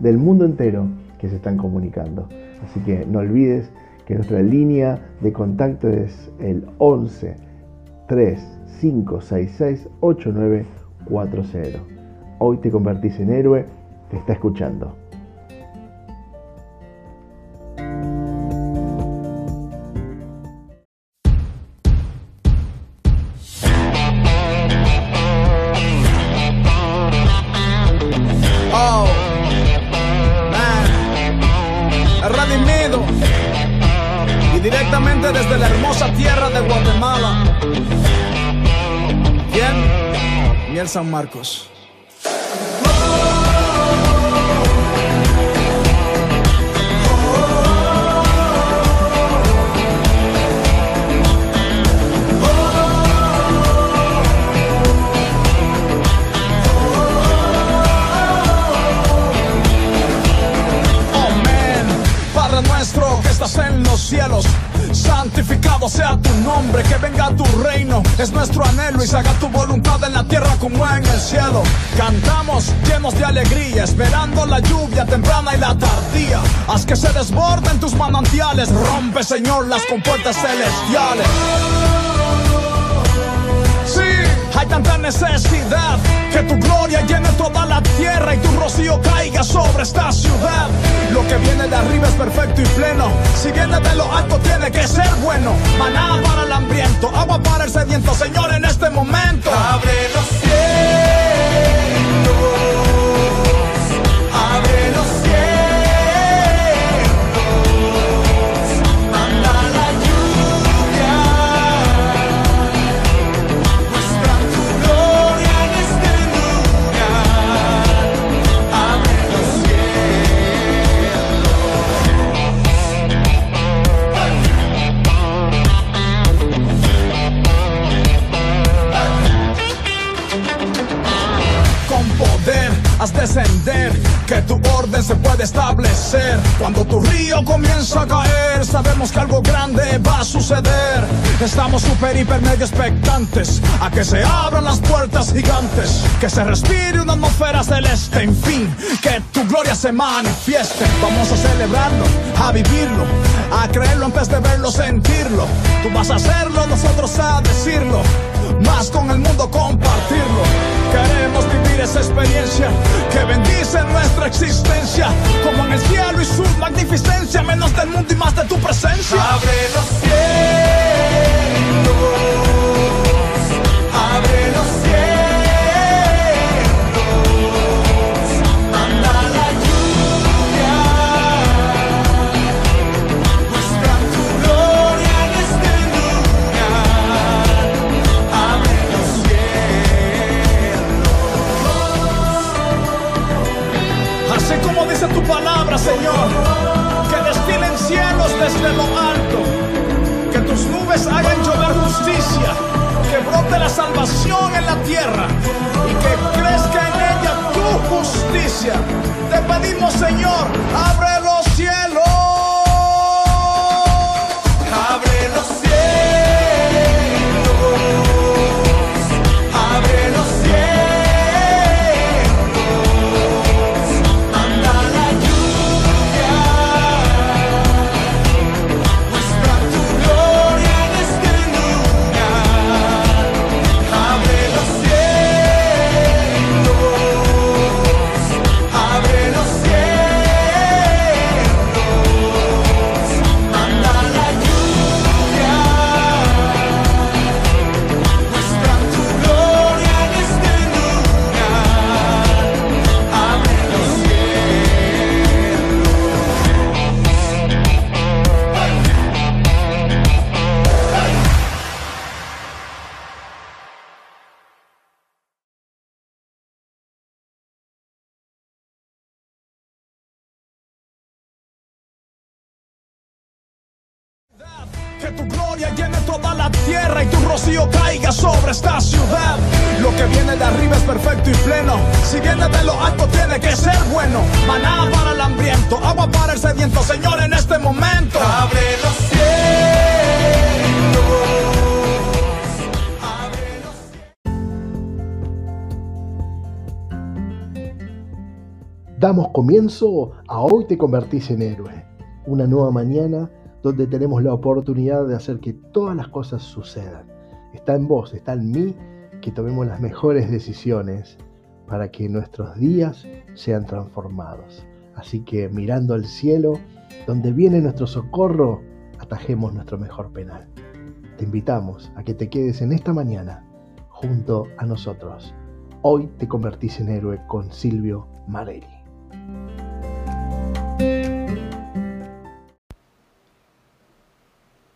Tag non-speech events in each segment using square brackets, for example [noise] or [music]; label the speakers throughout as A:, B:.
A: del mundo entero que se están comunicando. Así que no olvides que nuestra línea de contacto es el 11 3566 8940. Hoy te convertís en héroe, te está escuchando.
B: San Marcos. en los cielos. Santificado sea tu nombre, que venga tu reino. Es nuestro anhelo y se haga tu voluntad como en el cielo. Cantamos llenos de alegría, esperando la lluvia temprana y la tardía. Haz que se desborden tus manantiales. Rompe, Señor, las compuertas celestiales. Hay tanta necesidad que tu gloria llene toda la tierra y tu rocío caiga sobre esta ciudad. Lo que viene de arriba es perfecto y pleno. Si viene de lo alto tiene que ser bueno. Maná para el hambriento, agua para el sediento. Señor, en este momento.
C: Abre los cielos.
B: Que tu orden se puede establecer. Cuando tu río comienza a caer, sabemos que algo grande va a suceder. Estamos super, hiper, medio expectantes a que se abran las puertas gigantes, que se respire una atmósfera celeste, en fin, que tu gloria se manifieste. Vamos a celebrarlo, a vivirlo, a creerlo antes de verlo, sentirlo. Tú vas a hacerlo, nosotros a decirlo, más con el mundo compartirlo. Queremos vivir esa experiencia que bendice nuestra existencia, como en el cielo y su magnificencia, menos del mundo y más
A: Damos comienzo a Hoy te convertís en héroe. Una nueva mañana donde tenemos la oportunidad de hacer que todas las cosas sucedan. Está en vos, está en mí, que tomemos las mejores decisiones para que nuestros días sean transformados. Así que mirando al cielo, donde viene nuestro socorro, atajemos nuestro mejor penal. Te invitamos a que te quedes en esta mañana junto a nosotros. Hoy te convertís en héroe con Silvio Marelli.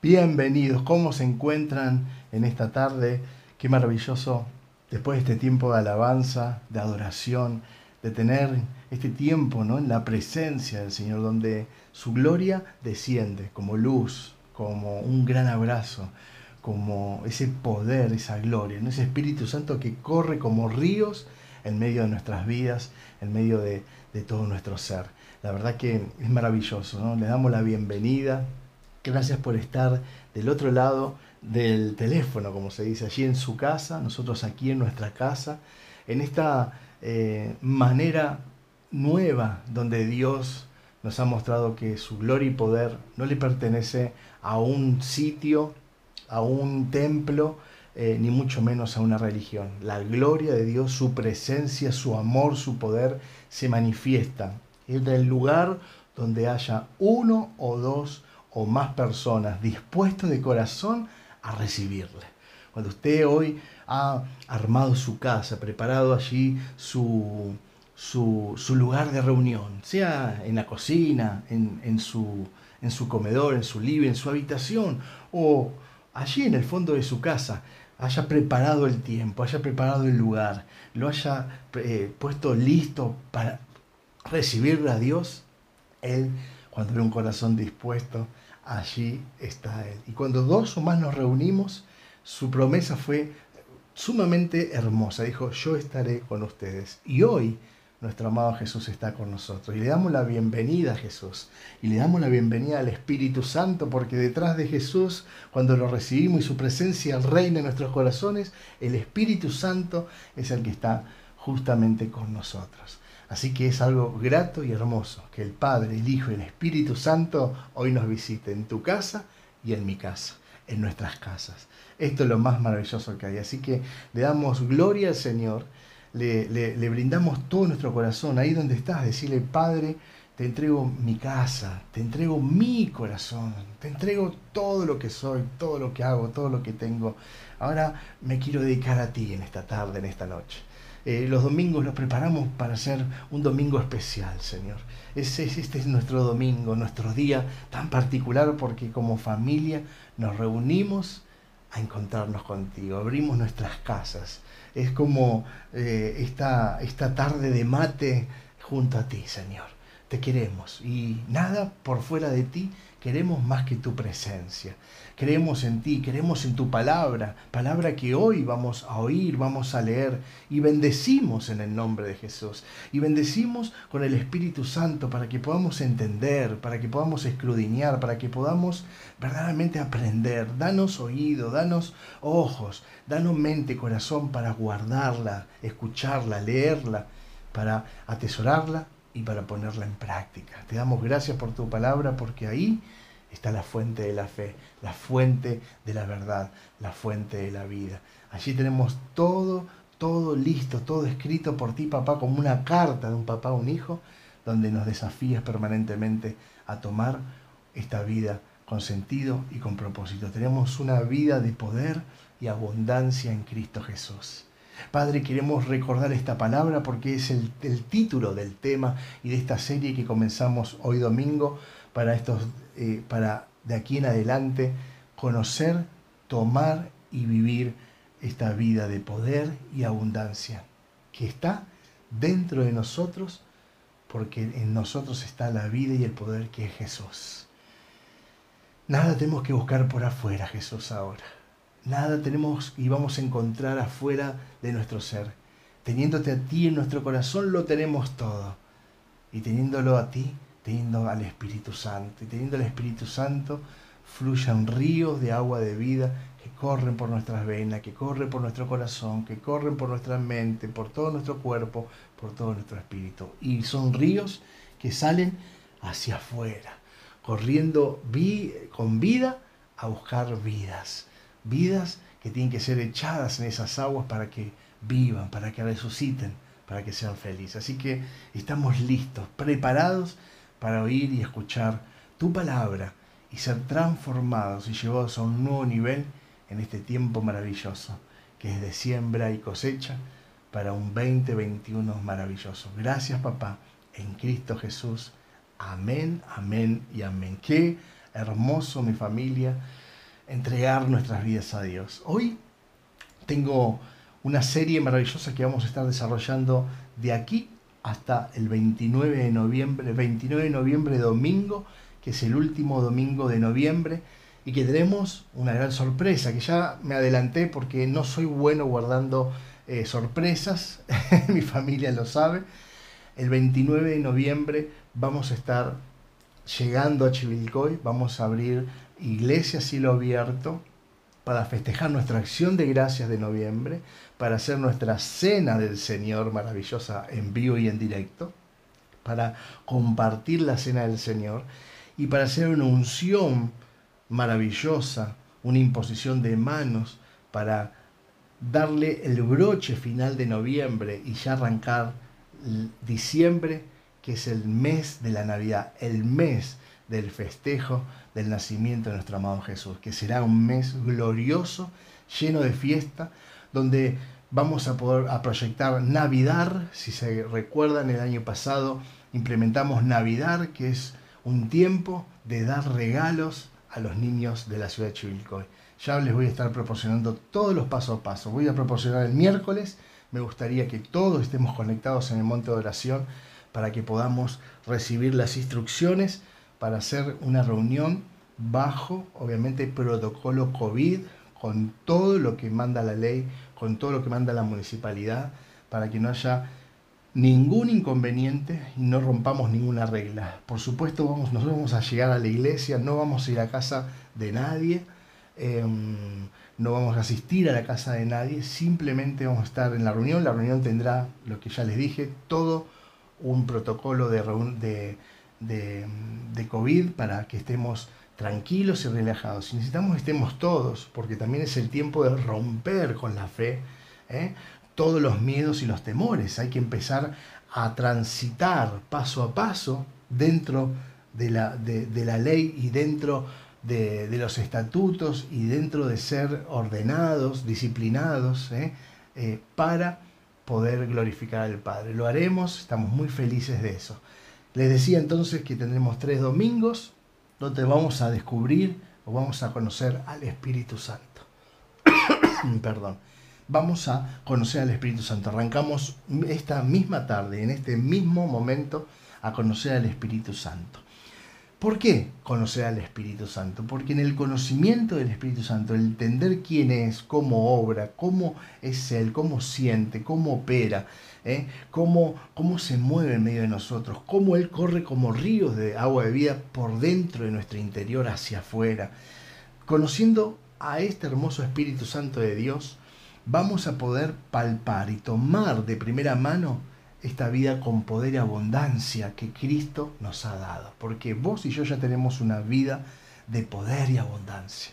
A: Bienvenidos, ¿cómo se encuentran en esta tarde? Qué maravilloso, después de este tiempo de alabanza, de adoración, de tener este tiempo ¿no? en la presencia del Señor, donde su gloria desciende como luz, como un gran abrazo, como ese poder, esa gloria, ese Espíritu Santo que corre como ríos en medio de nuestras vidas, en medio de, de todo nuestro ser. La verdad que es maravilloso, ¿no? Le damos la bienvenida Gracias por estar del otro lado del teléfono, como se dice, allí en su casa, nosotros aquí en nuestra casa, en esta eh, manera nueva donde Dios nos ha mostrado que su gloria y poder no le pertenece a un sitio, a un templo, eh, ni mucho menos a una religión. La gloria de Dios, su presencia, su amor, su poder se manifiesta en el lugar donde haya uno o dos o más personas dispuestas de corazón a recibirle. Cuando usted hoy ha armado su casa, preparado allí su, su, lugar de reunión, sea en la cocina, en, su, en su comedor, en su living, en su habitación, o allí en el fondo de su casa, haya preparado el tiempo, haya preparado el lugar, lo haya eh, puesto listo para recibir a Dios, Él, cuando ve un corazón dispuesto, allí está Él. Y cuando dos o más nos reunimos, su promesa fue sumamente hermosa. Dijo, yo estaré con ustedes. Y hoy nuestro amado Jesús está con nosotros. Y le damos la bienvenida a Jesús. Y le damos la bienvenida al Espíritu Santo, porque detrás de Jesús, cuando lo recibimos y su presencia reina en nuestros corazones, el Espíritu Santo es el que está justamente con nosotros. Así que es algo grato y hermoso que el Padre, el Hijo y el Espíritu Santo hoy nos visiten en tu casa y en mi casa, en nuestras casas. Esto es lo más maravilloso que hay. Así que le damos gloria al Señor, le, le, brindamos todo nuestro corazón ahí donde estás, decirle, Padre, te entrego mi casa, te entrego mi corazón, te entrego todo lo que soy, todo lo que hago, todo lo que tengo. Ahora me quiero dedicar a ti en esta tarde, en esta noche. Eh, los domingos los preparamos para ser un domingo especial, Señor. Este es nuestro domingo, nuestro día tan particular porque como familia nos reunimos a encontrarnos contigo, abrimos nuestras casas. Es como eh, esta, esta tarde de mate junto a ti, Señor. Te queremos y nada por fuera de ti queremos más que tu presencia. Creemos en ti, creemos en tu palabra, palabra que hoy vamos a oír, vamos a leer y bendecimos en el nombre de Jesús. Y bendecimos con el Espíritu Santo para que podamos entender, para que podamos escrudiñar, para que podamos verdaderamente aprender. Danos oído, danos ojos, danos mente, corazón para guardarla, escucharla, leerla, para atesorarla y para ponerla en práctica. Te damos gracias por tu palabra porque ahí está la fuente de la fe, la fuente de la verdad, la fuente de la vida. Allí tenemos todo, todo listo, todo escrito por ti, papá, como una carta de un papá a un hijo, donde nos desafías permanentemente a tomar esta vida con sentido y con propósito. Tenemos una vida de poder y abundancia en Cristo Jesús. Padre, queremos recordar esta palabra porque es el, el, título del tema y de esta serie que comenzamos hoy domingo para estos eh, para de aquí en adelante conocer, tomar y vivir esta vida de poder y abundancia que está dentro de nosotros porque en nosotros está la vida y el poder que es Jesús. Nada tenemos que buscar por afuera, Jesús, ahora. Nada tenemos y vamos a encontrar afuera de nuestro ser. Teniéndote a ti en nuestro corazón lo tenemos todo. Y teniéndolo a ti, teniendo al Espíritu Santo. Y teniendo al Espíritu Santo, fluyan ríos de agua de vida que corren por nuestras venas, que corren por nuestro corazón, que corren por nuestra mente, por todo nuestro cuerpo, por todo nuestro espíritu. Y son ríos que salen hacia afuera, corriendo con vida a buscar vidas. Vidas que tienen que ser echadas en esas aguas para que vivan, para que resuciten, para que sean felices. Así que estamos listos, preparados para oír y escuchar tu palabra y ser transformados y llevados a un nuevo nivel en este tiempo maravilloso, que es de siembra y cosecha para un 2021 maravilloso. Gracias papá, en Cristo Jesús. Amén, amén y amén. Qué hermoso mi familia entregar nuestras vidas a Dios. Hoy tengo una serie maravillosa que vamos a estar desarrollando de aquí hasta el 29 de noviembre, 29 de noviembre domingo, que es el último domingo de noviembre, y que tenemos una gran sorpresa, que ya me adelanté porque no soy bueno guardando eh, sorpresas, [laughs] mi familia lo sabe. El 29 de noviembre vamos a estar llegando a Chivilcoy, vamos a abrir iglesia cielo abierto para festejar nuestra acción de gracias de noviembre, para hacer nuestra cena del Señor maravillosa en vivo y en directo, para compartir la cena del Señor y para hacer una unción maravillosa, una imposición de manos para darle el broche final de noviembre y ya arrancar diciembre, que es el mes de la Navidad, el mes del festejo del nacimiento de nuestro amado Jesús, que será un mes glorioso, lleno de fiesta, donde vamos a poder a proyectar Navidad, si se recuerdan el año pasado implementamos Navidad, que es un tiempo de dar regalos a los niños de la ciudad de Chivilcoy. Ya les voy a estar proporcionando todos los pasos a paso. Voy a proporcionar el miércoles. Me gustaría que todos estemos conectados en el monte de oración para que podamos recibir las instrucciones para hacer una reunión bajo, obviamente, protocolo COVID, con todo lo que manda la ley, con todo lo que manda la municipalidad, para que no haya ningún inconveniente y no rompamos ninguna regla. Por supuesto, vamos, nosotros vamos a llegar a la iglesia, no vamos a ir a casa de nadie, em, no vamos a asistir a la casa de nadie, simplemente vamos a estar en la reunión. La reunión tendrá, lo que ya les dije, todo un protocolo de, de de, COVID para que estemos tranquilos y relajados. necesitamos que estemos todos, porque también es el tiempo de romper con la fe ¿eh? todos los miedos y los temores. Hay que empezar a transitar paso a paso dentro de la, de, la ley y dentro de, los estatutos y dentro de ser ordenados, disciplinados, ¿eh? Eh, para poder glorificar al Padre. Lo haremos, estamos muy felices de eso. Les decía entonces que tendremos tres domingos donde vamos a descubrir o vamos a conocer al Espíritu Santo. [coughs] Perdón. Vamos a conocer al Espíritu Santo. Arrancamos esta misma tarde, en este mismo momento, a conocer al Espíritu Santo. ¿Por qué conocer al Espíritu Santo? Porque en el conocimiento del Espíritu Santo, el entender quién es, cómo obra, cómo es Él, cómo siente, cómo opera, ¿eh? cómo, cómo se mueve en medio de nosotros, cómo Él corre como ríos de agua de vida por dentro de nuestro interior hacia afuera. Conociendo a este hermoso Espíritu Santo de Dios, vamos a poder palpar y tomar de primera mano esta vida con poder y abundancia que Cristo nos ha dado. Porque vos y yo ya tenemos una vida de poder y abundancia.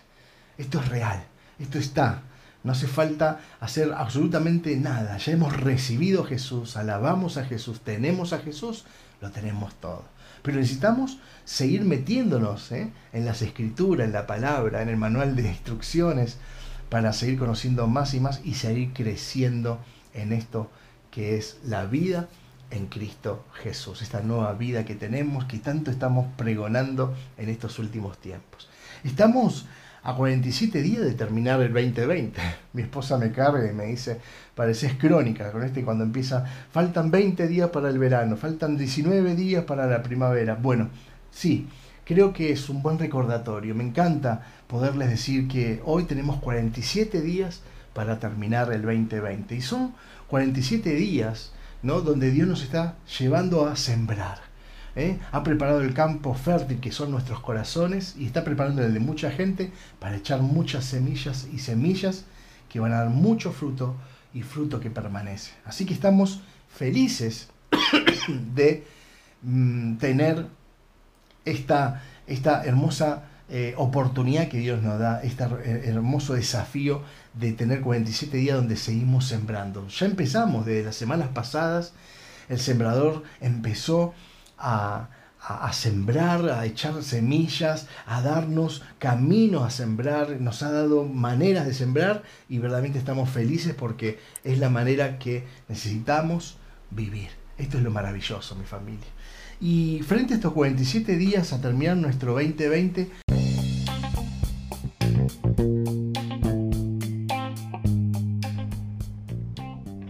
A: Esto es real, esto está. No hace falta hacer absolutamente nada. Ya hemos recibido a Jesús, alabamos a Jesús, tenemos a Jesús, lo tenemos todo. Pero necesitamos seguir metiéndonos ¿eh? en las escrituras, en la palabra, en el manual de instrucciones, para seguir conociendo más y más y seguir creciendo en esto que es la vida en Cristo Jesús, esta nueva vida que tenemos, que tanto estamos pregonando en estos últimos tiempos. Estamos a 47 días de terminar el 2020. [laughs] Mi esposa me carga y me dice, pareces crónica con este cuando empieza, faltan 20 días para el verano, faltan 19 días para la primavera. Bueno, sí, creo que es un buen recordatorio. Me encanta poderles decir que hoy tenemos 47 días para terminar el 2020. Y son 47 días ¿no? donde Dios nos está llevando a sembrar. ¿Eh? ha preparado el campo fértil que son nuestros corazones y está preparando el de mucha gente para echar muchas semillas y semillas que van a dar mucho fruto y fruto que permanece. Así que estamos felices [coughs] de mm, tener esta, esta hermosa eh, oportunidad que Dios nos da, este hermoso desafío de tener 47 días donde seguimos sembrando. Ya empezamos desde las semanas pasadas, el sembrador empezó a, sembrar, a echar semillas, a darnos caminos a sembrar, nos ha dado maneras de sembrar y verdaderamente estamos felices porque es la manera que necesitamos vivir. Esto es lo maravilloso, mi familia. Y frente a estos 47 días a terminar nuestro 2020,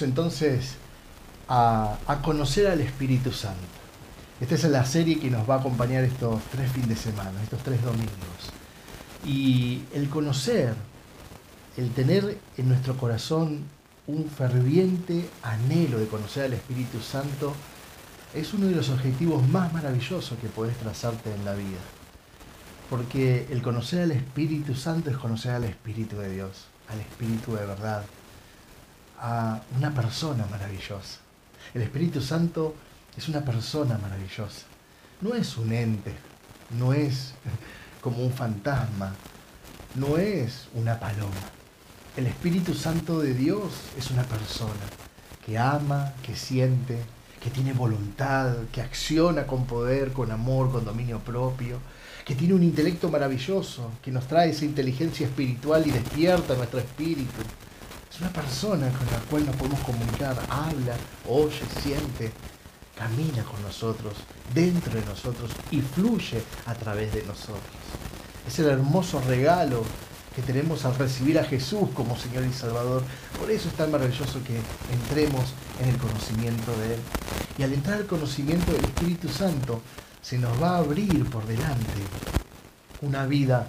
D: Entonces a, conocer al Espíritu Santo. Esta es la serie que nos va a acompañar estos tres fines de semana, estos tres domingos. Y el conocer, el tener en nuestro corazón un ferviente anhelo de conocer al Espíritu Santo, es uno de los objetivos más maravillosos que puedes trazarte en la vida. Porque el conocer al Espíritu Santo es conocer al Espíritu de Dios, al Espíritu de verdad, a una persona maravillosa. El Espíritu Santo es una persona maravillosa. No es un ente, no es [laughs] como un fantasma, no es una paloma. El Espíritu Santo de Dios es una persona que ama, que siente, que tiene voluntad, que acciona con poder, con amor, con dominio propio, que tiene un intelecto maravilloso, que nos trae esa inteligencia espiritual y despierta nuestro espíritu es una persona con la cual nos podemos comunicar, habla, oye, siente.
A: camina con nosotros, dentro de nosotros y fluye a través de nosotros. Es el hermoso regalo que tenemos al recibir a Jesús como Señor y Salvador. Por eso es tan maravilloso que entremos en el conocimiento de Él. Y al entrar al conocimiento del Espíritu Santo, se nos va a abrir por delante una vida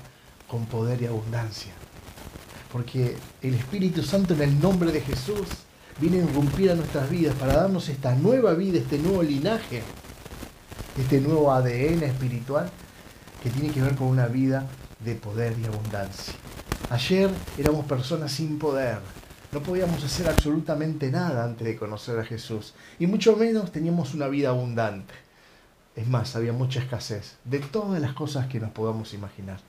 A: con poder y abundancia. Porque el Espíritu Santo en el nombre de Jesús viene a irrumpir a nuestras vidas para darnos esta nueva vida, este nuevo linaje, este nuevo ADN espiritual que tiene que ver con una vida de poder y abundancia. Ayer éramos personas sin poder, no podíamos hacer absolutamente nada antes de conocer a Jesús y mucho menos teníamos una vida abundante. Es más, había mucha escasez de todas las cosas que nos podamos imaginar.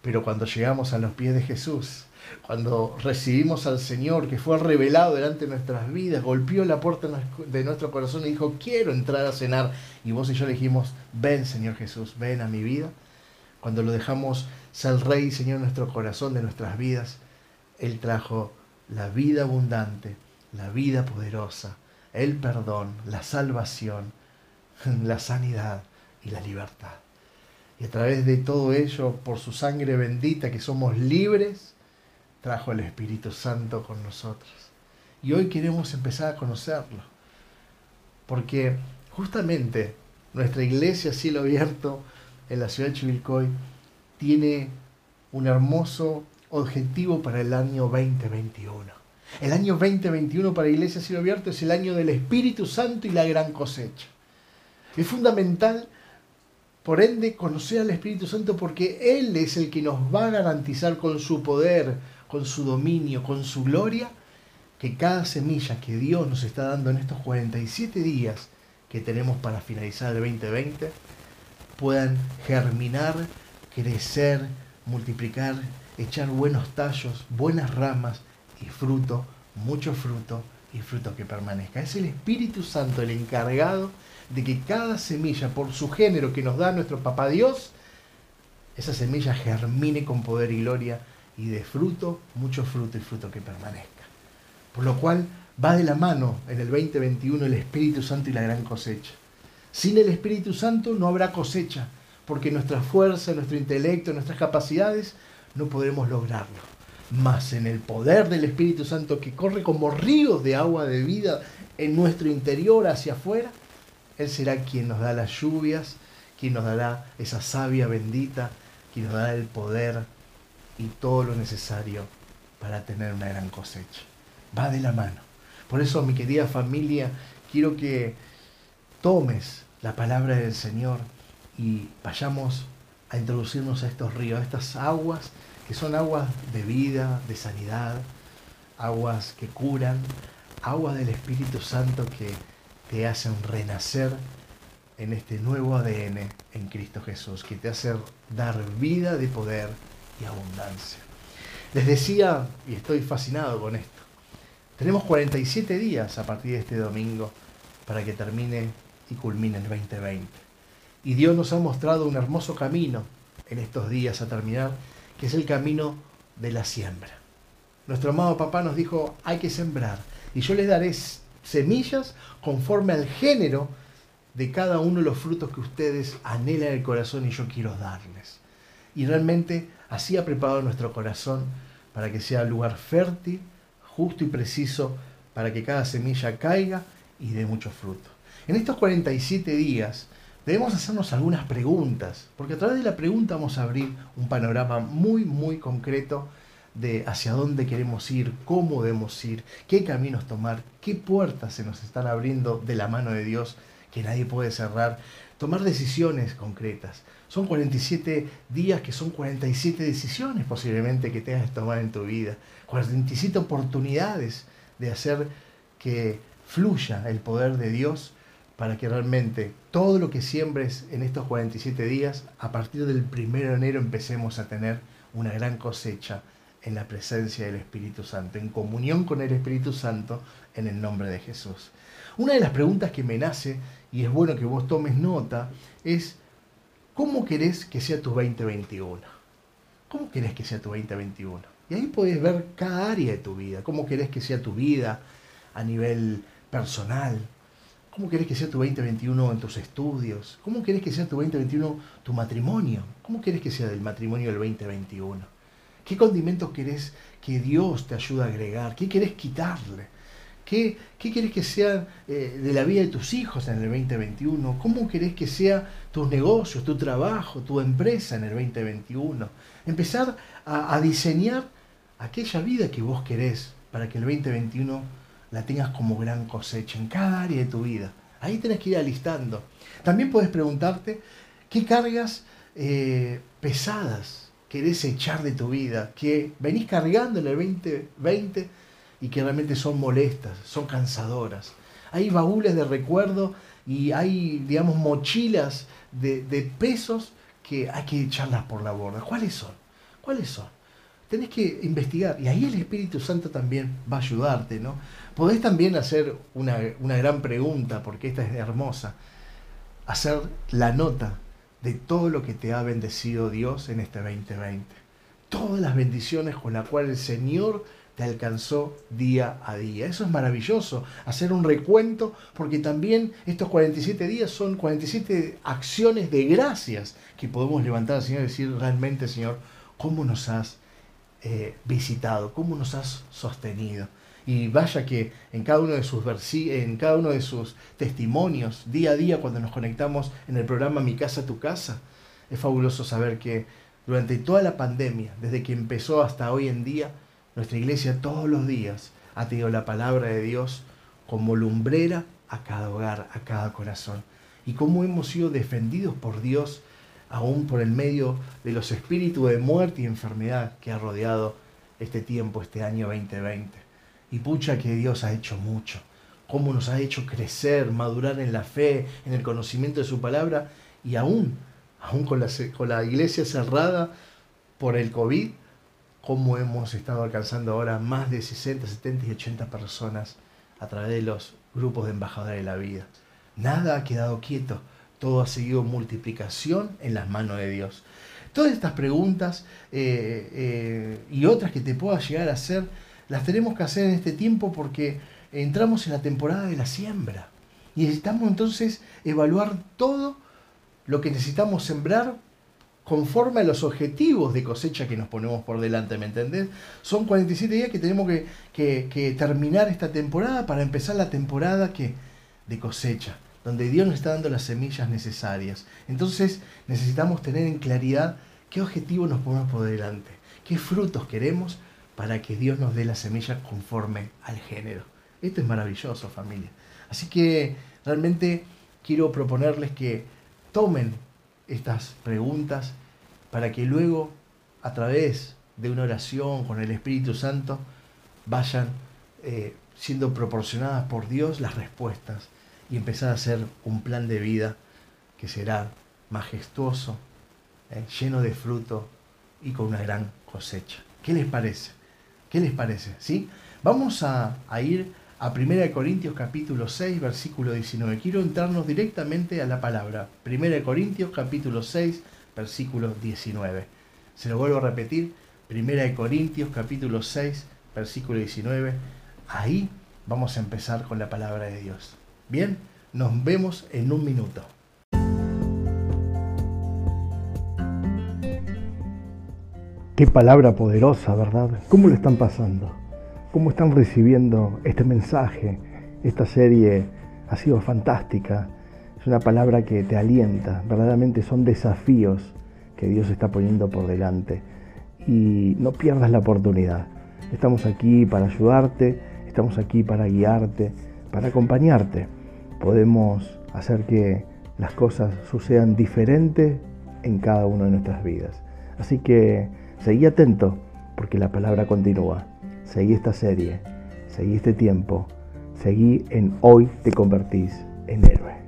A: Pero cuando llegamos a los pies de Jesús, cuando recibimos al Señor que fue revelado delante de nuestras vidas, golpeó la puerta de nuestro corazón y dijo, quiero entrar a cenar. Y vos y yo le dijimos, ven Señor Jesús, ven a mi vida. Cuando lo dejamos ser Rey Señor en nuestro corazón, de nuestras vidas, Él trajo la vida abundante, la vida poderosa, el perdón, la salvación, [laughs] la sanidad y la libertad. Y a través de todo ello, por su sangre bendita, que somos libres, trajo el Espíritu Santo con nosotros. Y hoy queremos empezar a conocerlo. Porque justamente nuestra iglesia cielo abierto en la ciudad de Chivilcoy tiene un hermoso objetivo para el año 2021. El año 2021 para Iglesia Cielo Abierto es el año del Espíritu Santo y la gran cosecha. Es fundamental, por ende, conocer al Espíritu Santo porque Él es el que nos va a garantizar con su poder, con su dominio, con su gloria, que cada semilla que Dios nos está dando en estos 47 días que tenemos para finalizar el 2020, puedan germinar, crecer, multiplicar, echar buenos tallos, buenas ramas y fruto, mucho fruto y fruto que permanezca. Es el Espíritu Santo el encargado de que cada semilla, por su género que nos da nuestro Papá Dios, esa semilla germine con poder y gloria y de fruto, mucho fruto y fruto que permanezca. Por lo cual va de la mano en el 2021 el Espíritu Santo y la gran cosecha. Sin el Espíritu Santo no habrá cosecha, porque nuestra fuerza, nuestro intelecto, nuestras capacidades no podremos lograrlo. Más en el poder del Espíritu Santo que corre como ríos de agua de vida en nuestro interior hacia afuera, Él será quien nos da las lluvias, quien nos dará esa savia bendita, quien nos dará el poder y todo lo necesario para tener una gran cosecha. Va de la mano. Por eso, mi querida familia, quiero que tomes la palabra del Señor y vayamos a introducirnos a estos ríos, a estas aguas que son aguas de vida, de sanidad, aguas que curan, aguas del Espíritu Santo que te hacen renacer en este nuevo ADN en Cristo Jesús, que te hace dar vida de poder y abundancia. Les decía, y estoy fascinado con esto, tenemos 47 días a partir de este domingo para que termine y culmine el 2020. Y Dios nos ha mostrado un hermoso camino en estos días a terminar, que es el camino de la siembra. Nuestro amado papá nos dijo, hay que sembrar. Y yo les daré semillas conforme al género de cada uno de los frutos que ustedes anhelan en el corazón y yo quiero darles. Y realmente así ha preparado nuestro corazón para que sea lugar fértil, justo y preciso, para que cada semilla caiga y dé mucho fruto. En estos 47 días debemos hacernos algunas preguntas, porque a través de la pregunta vamos a abrir un panorama muy, muy concreto de hacia dónde queremos ir, cómo debemos ir, qué caminos tomar, qué puertas se nos están abriendo de la mano de Dios que nadie puede cerrar, tomar decisiones concretas. Son 47 días que son 47 decisiones posiblemente que tengas que tomar en tu vida, 47 oportunidades de hacer que fluya el poder de Dios para que realmente todo lo que siembres en estos 47 días, a partir del 1 de enero empecemos a tener una gran cosecha en la presencia del Espíritu Santo, en comunión con el Espíritu Santo, en el nombre de Jesús. Una de las preguntas que me nace, y es bueno que vos tomes nota, es, ¿cómo querés que sea tu 2021? ¿Cómo querés que sea tu 2021? Y ahí podés ver cada área de tu vida, cómo querés que sea tu vida a nivel personal, ¿Cómo querés que sea tu 2021 en tus estudios? ¿Cómo querés que sea tu 2021 tu matrimonio? ¿Cómo querés que sea el matrimonio del 2021? ¿Qué condimentos querés que Dios te ayude a agregar? ¿Qué querés quitarle? ¿Qué, qué querés que sea eh, de la vida de tus hijos en el 2021? ¿Cómo querés que sea tus negocios, tu trabajo, tu empresa en el 2021? Empezar a, diseñar aquella vida que vos querés para que el 2021 la tengas como gran cosecha en cada área de tu vida. Ahí tenés que ir alistando. También puedes preguntarte qué cargas eh, pesadas querés echar de tu vida, que venís cargando en el 2020 y que realmente son molestas, son cansadoras. Hay baúles de recuerdo y hay, digamos, mochilas de, de pesos que hay que echarlas por la borda. ¿Cuáles son? ¿Cuáles son? tenés que investigar. Y ahí el Espíritu Santo también va a ayudarte, ¿no? Podés también hacer una, gran pregunta, porque esta es hermosa. Hacer la nota de todo lo que te ha bendecido Dios en este 2020. Todas las bendiciones con las cuales el Señor te alcanzó día a día. Eso es maravilloso, hacer un recuento, porque también estos 47 días son 47 acciones de gracias que podemos levantar al Señor y decir realmente, Señor, ¿cómo nos has eh, visitado, cómo nos has sostenido. Y vaya que en cada uno de sus en cada uno de sus testimonios, día a día, cuando nos conectamos en el programa Mi casa, tu casa, es fabuloso saber que durante toda la pandemia, desde que empezó hasta hoy en día, nuestra iglesia todos los días ha tenido la palabra de Dios como lumbrera a cada hogar, a cada corazón. Y cómo hemos sido defendidos por Dios aún por el medio de los espíritus de muerte y enfermedad que ha rodeado este tiempo, este año 2020. Y pucha que Dios ha hecho mucho, cómo nos ha hecho crecer, madurar en la fe, en el conocimiento de su palabra, y aún, aún con la, con la iglesia cerrada por el COVID, cómo hemos estado alcanzando ahora más de 60, 70 y 80 personas a través de los grupos de embajadores de la vida. Nada ha quedado quieto todo ha seguido multiplicación en las manos de Dios. Todas estas preguntas eh, eh, y otras que te pueda llegar a hacer, las tenemos que hacer en este tiempo porque entramos en la temporada de la siembra. Y necesitamos entonces evaluar todo lo que necesitamos sembrar conforme a los objetivos de cosecha que nos ponemos por delante, ¿me entendés? Son 47 días que tenemos que, terminar esta temporada para empezar la temporada que, de cosecha donde Dios nos está dando las semillas necesarias. Entonces necesitamos tener en claridad qué objetivo nos ponemos por delante, qué frutos queremos para que Dios nos dé la semilla conforme al género. Esto es maravilloso, familia. Así que realmente quiero proponerles que tomen estas preguntas para que luego, a través de una oración con el Espíritu Santo, vayan eh, siendo proporcionadas por Dios las respuestas y empezar a hacer un plan de vida que será majestuoso, eh, lleno de fruto y con una gran cosecha. ¿Qué les parece? ¿Qué les parece? ¿Sí? Vamos a, ir a 1 Corintios capítulo 6, versículo 19. Quiero entrarnos directamente a la palabra. 1 Corintios capítulo 6, versículo 19. Se lo vuelvo a repetir. 1 Corintios capítulo 6, versículo 19. Ahí vamos a empezar con la palabra de Dios. Bien, nos vemos en un minuto.
D: Qué palabra poderosa, ¿verdad? ¿Cómo le están pasando? ¿Cómo están recibiendo este mensaje? Esta serie ha sido fantástica. Es una palabra que te alienta. Verdaderamente son desafíos que Dios está poniendo por delante. Y no pierdas la oportunidad. Estamos aquí para ayudarte, estamos aquí para guiarte, para acompañarte podemos hacer que las cosas sucedan diferente en cada una de nuestras vidas. Así que seguí atento porque la palabra continúa. Seguí esta serie, seguí este tiempo, seguí en hoy te convertís en héroe.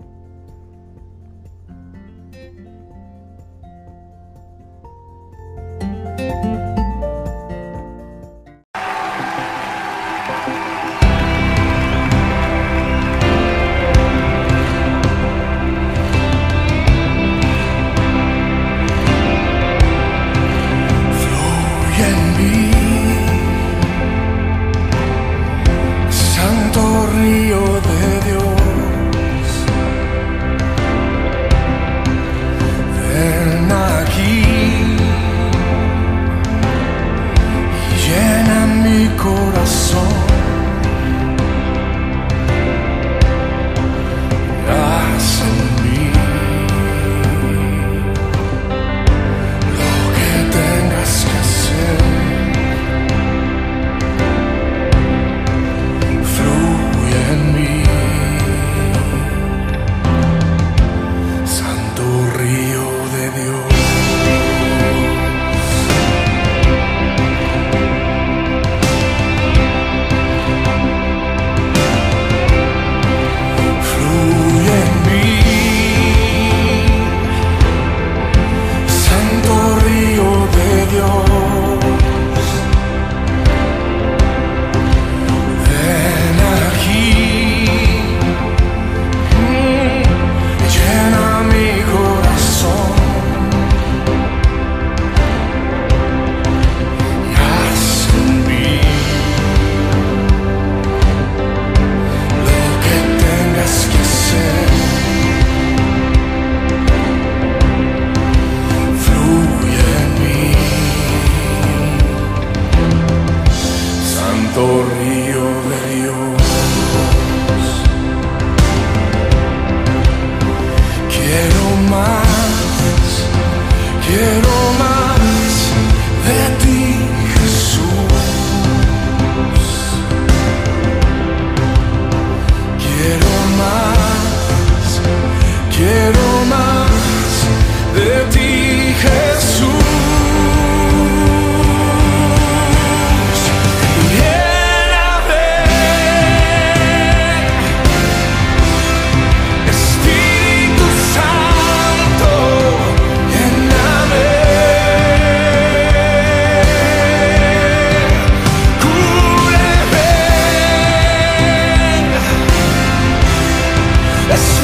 E: Espíritu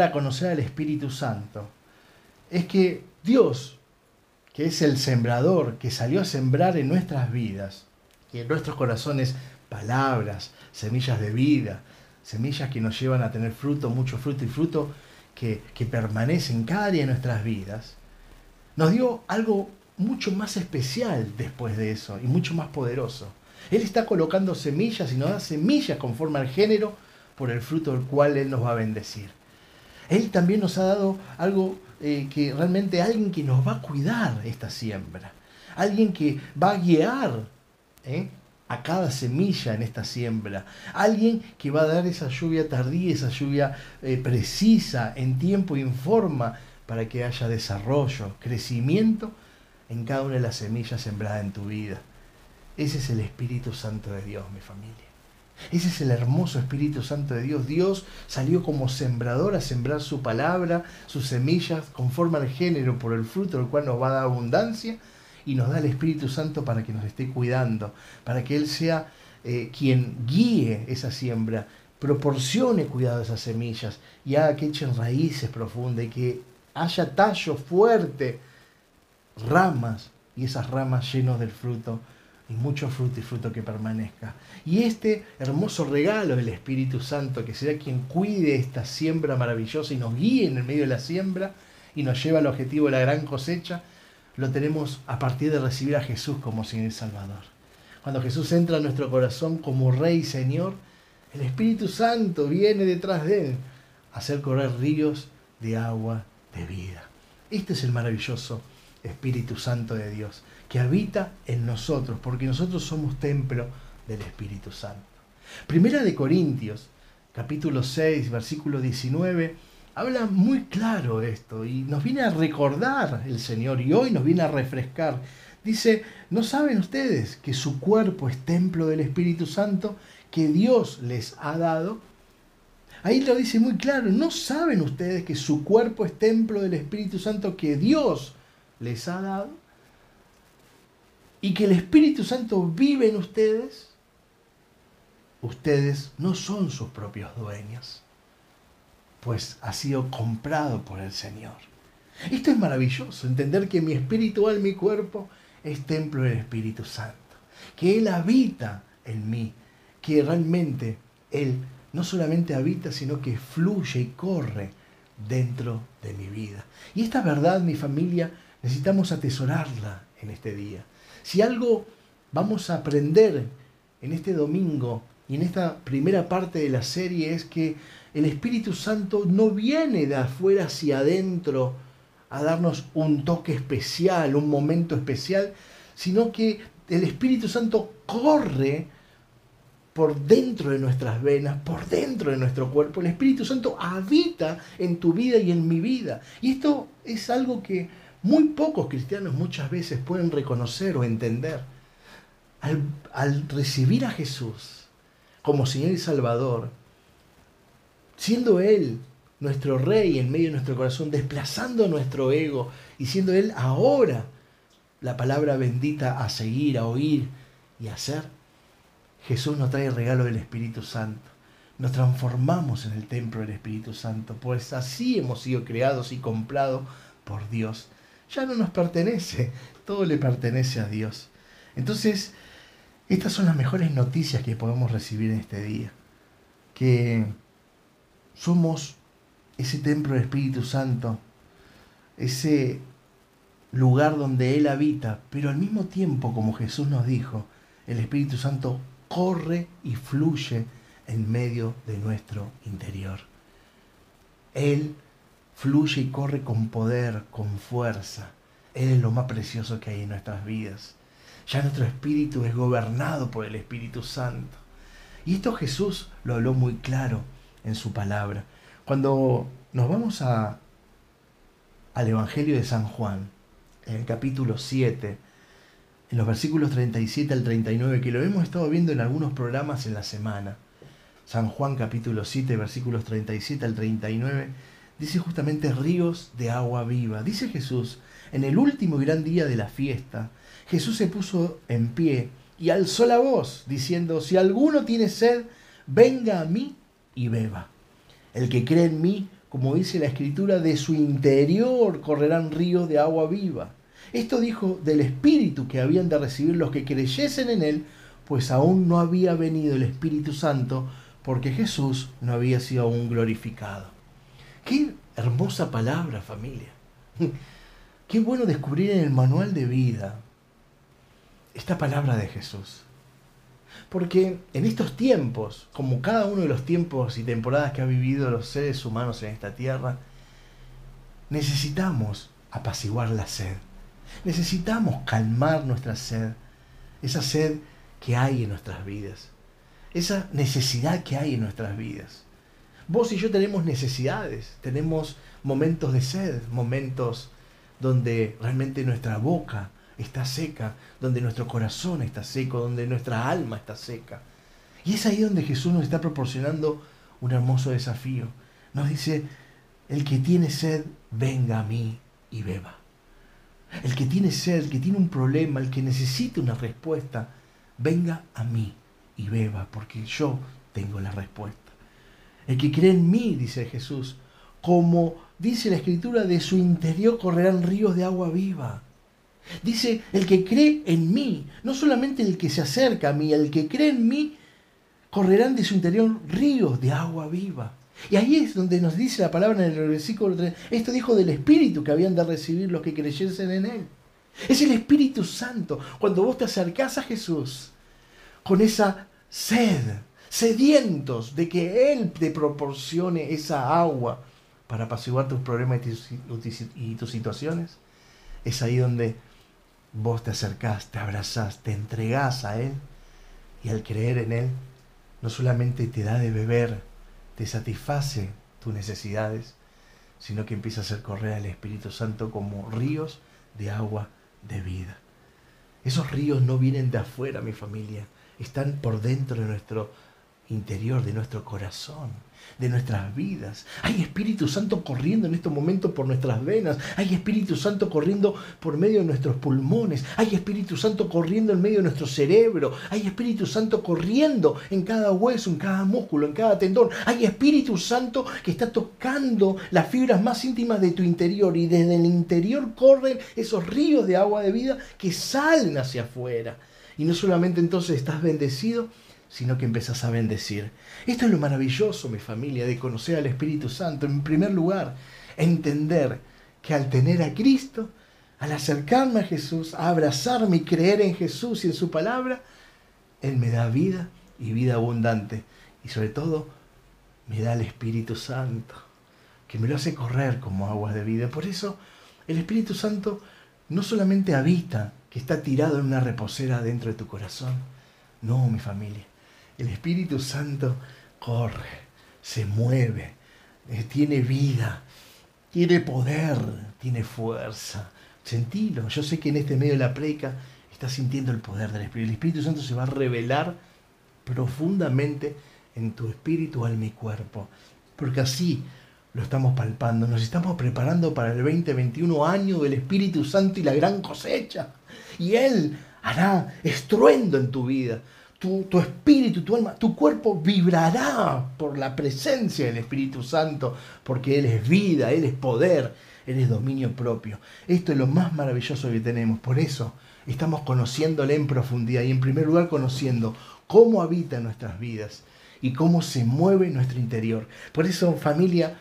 A: a conocer al Espíritu Santo es que Dios, que es el sembrador, que salió a sembrar en nuestras vidas y en nuestros corazones palabras, semillas de vida, semillas que nos llevan a tener fruto, mucho fruto y fruto que, que permanece en cada día de nuestras vidas, nos dio algo mucho más especial después de eso y mucho más poderoso. Él está colocando semillas y nos da semillas conforme al género por el fruto del cual Él nos va a bendecir. Él también nos ha dado algo eh, que realmente alguien que nos va a cuidar esta siembra, alguien que va a guiar ¿eh? a cada semilla en esta siembra, alguien que va a dar esa lluvia tardía, esa lluvia eh, precisa, en tiempo y en forma, para que haya desarrollo, crecimiento en cada una de las semillas sembradas en tu vida. Ese es el Espíritu Santo de Dios, mi familia. Ese es el hermoso Espíritu Santo de Dios. Dios salió como sembrador a sembrar su palabra, sus semillas, conforme al género, por el fruto, el cual nos va a dar abundancia, y nos da el Espíritu Santo para que nos esté cuidando, para que Él sea eh, quien guíe esa siembra, proporcione cuidado a esas semillas y haga que echen raíces profundas y que haya tallo fuerte, ramas, y esas ramas llenos del fruto y mucho fruto y fruto que permanezca. Y este hermoso regalo del Espíritu Santo, que será quien cuide esta siembra maravillosa y nos guíe en el medio de la siembra y nos lleva al objetivo de la gran cosecha, lo tenemos a partir de recibir a Jesús como Señor y Salvador. Cuando Jesús entra en nuestro corazón como Rey y Señor, el Espíritu Santo viene detrás de Él a hacer correr ríos de agua de vida. Este es el maravilloso Espíritu Santo de Dios, que habita en nosotros, porque nosotros somos templo del Espíritu Santo. Primera de Corintios, capítulo 6, versículo 19, habla muy claro esto y nos viene a recordar el Señor y hoy nos viene a refrescar. Dice, ¿no saben ustedes que su cuerpo es templo del Espíritu Santo que Dios les ha dado? Ahí lo dice muy claro, ¿no saben ustedes que su cuerpo es templo del Espíritu Santo que Dios les ha dado? Y que el Espíritu Santo vive en ustedes. Ustedes no son sus propios dueños, pues ha sido comprado por el Señor. Esto es maravilloso, entender que mi espiritual, mi cuerpo, es templo del Espíritu Santo, que Él habita en mí, que realmente Él no solamente habita, sino que fluye y corre dentro de mi vida. Y esta verdad, mi familia, necesitamos atesorarla en este día. Si algo vamos a aprender en este domingo y en esta primera parte de la serie es que el Espíritu Santo no viene de afuera hacia adentro a darnos un toque especial, un momento especial, sino que el Espíritu Santo corre por dentro de nuestras venas, por dentro de nuestro cuerpo. El Espíritu Santo habita en tu vida y en mi vida. Y esto es algo que muy pocos cristianos muchas veces pueden reconocer o entender. Al, recibir a Jesús como Señor y Salvador, siendo Él nuestro Rey en medio de nuestro corazón, desplazando nuestro ego y siendo Él ahora la palabra bendita a seguir, a oír y a hacer, Jesús nos trae el regalo del Espíritu Santo. Nos transformamos en el templo del Espíritu Santo, pues así hemos sido creados y comprados por Dios ya no nos pertenece, todo le pertenece a Dios. Entonces, estas son las mejores noticias que podemos recibir en este día, que somos ese templo del Espíritu Santo, ese lugar donde Él habita, pero al mismo tiempo, como Jesús nos dijo, el Espíritu Santo corre y fluye en medio de nuestro interior. Él fluye y corre con poder, con fuerza. Él es lo más precioso que hay en nuestras vidas. Ya nuestro espíritu es gobernado por el Espíritu Santo. Y esto Jesús lo habló muy claro en su palabra. Cuando nos vamos a, al Evangelio de San Juan, en el capítulo 7, en los versículos 37 al 39, que lo hemos estado viendo en algunos programas en la semana. San Juan capítulo 7, versículos 37 al 39, dice justamente ríos de agua viva. Dice Jesús, en el último gran día de la fiesta, Jesús se puso en pie y alzó la voz, diciendo, si alguno tiene sed, venga a mí y beba. El que cree en mí, como dice la escritura, de su interior correrán ríos de agua viva. Esto dijo del Espíritu que habían de recibir los que creyesen en Él, pues aún no había venido el Espíritu Santo, porque Jesús no había sido aún glorificado. Qué hermosa palabra, familia. [laughs] Qué bueno descubrir en el manual de vida esta palabra de Jesús. Porque en estos tiempos, como cada uno de los tiempos y temporadas que ha vivido los seres humanos en esta tierra, necesitamos apaciguar la sed. Necesitamos calmar nuestra sed. Esa sed que hay en nuestras vidas. Esa necesidad que hay en nuestras vidas. Vos y yo tenemos necesidades, tenemos momentos de sed, momentos donde realmente nuestra boca está seca, donde nuestro corazón está seco, donde nuestra alma está seca. Y es ahí donde Jesús nos está proporcionando un hermoso desafío. Nos dice, el que tiene sed, venga a mí y beba. El que tiene sed, el que tiene un problema, el que necesita una respuesta, venga a mí y beba, porque yo tengo la respuesta. El que cree en mí, dice Jesús, como dice la escritura, de su interior correrán ríos de agua viva. Dice, el que cree en mí, no solamente el que se acerca a mí, el que cree en mí, correrán de su interior ríos de agua viva. Y ahí es donde nos dice la palabra en el versículo 3, esto dijo del Espíritu que habían de recibir los que creyesen en Él. Es el Espíritu Santo. Cuando vos te acercás a Jesús, con esa sed, sedientos de que Él te proporcione esa agua para apaciguar tus problemas y tus situaciones, es ahí donde vos te acercás, te abrazás, te entregás a Él y al creer en Él, no solamente te da de beber, te satisface tus necesidades, sino que empieza a hacer correr al Espíritu Santo como ríos de agua de vida. Esos ríos no vienen de afuera, mi familia, están por dentro de nuestro interior, de nuestro corazón de nuestras vidas. Hay Espíritu Santo corriendo en estos momentos por nuestras venas. Hay Espíritu Santo corriendo por medio de nuestros pulmones. Hay Espíritu Santo corriendo en medio de nuestro cerebro. Hay Espíritu Santo corriendo en cada hueso, en cada músculo, en cada tendón. Hay Espíritu Santo que está tocando las fibras más íntimas de tu interior y desde el interior corren esos ríos de agua de vida que salen hacia afuera. Y no solamente entonces estás bendecido, sino que empezás a bendecir. Esto es lo maravilloso, mi familia, de conocer al Espíritu Santo. En primer lugar, entender que al tener a Cristo, al acercarme a Jesús, a abrazarme y creer en Jesús y en su palabra, Él me da vida y vida abundante. Y sobre todo, me da el Espíritu Santo, que me lo hace correr como aguas de vida. Por eso, el Espíritu Santo no solamente habita, que está tirado en una reposera dentro de tu corazón. No, mi familia. El Espíritu Santo corre, se mueve, eh, tiene vida, tiene poder, tiene fuerza. Sentilo. Yo sé que en este medio de la preca estás sintiendo el poder del Espíritu. El Espíritu Santo se va a revelar profundamente en tu espíritu, alma y cuerpo. Porque así lo estamos palpando. Nos estamos preparando para el 2021 año del Espíritu Santo y la gran cosecha. Y Él hará estruendo en tu vida tu, espíritu, tu alma, tu cuerpo vibrará por la presencia del Espíritu Santo, porque Él es vida, Él es poder, Él es dominio propio. Esto es lo más maravilloso que tenemos. Por eso estamos conociéndole en profundidad y en primer lugar conociendo cómo habita nuestras vidas y cómo se mueve nuestro interior. Por eso, familia,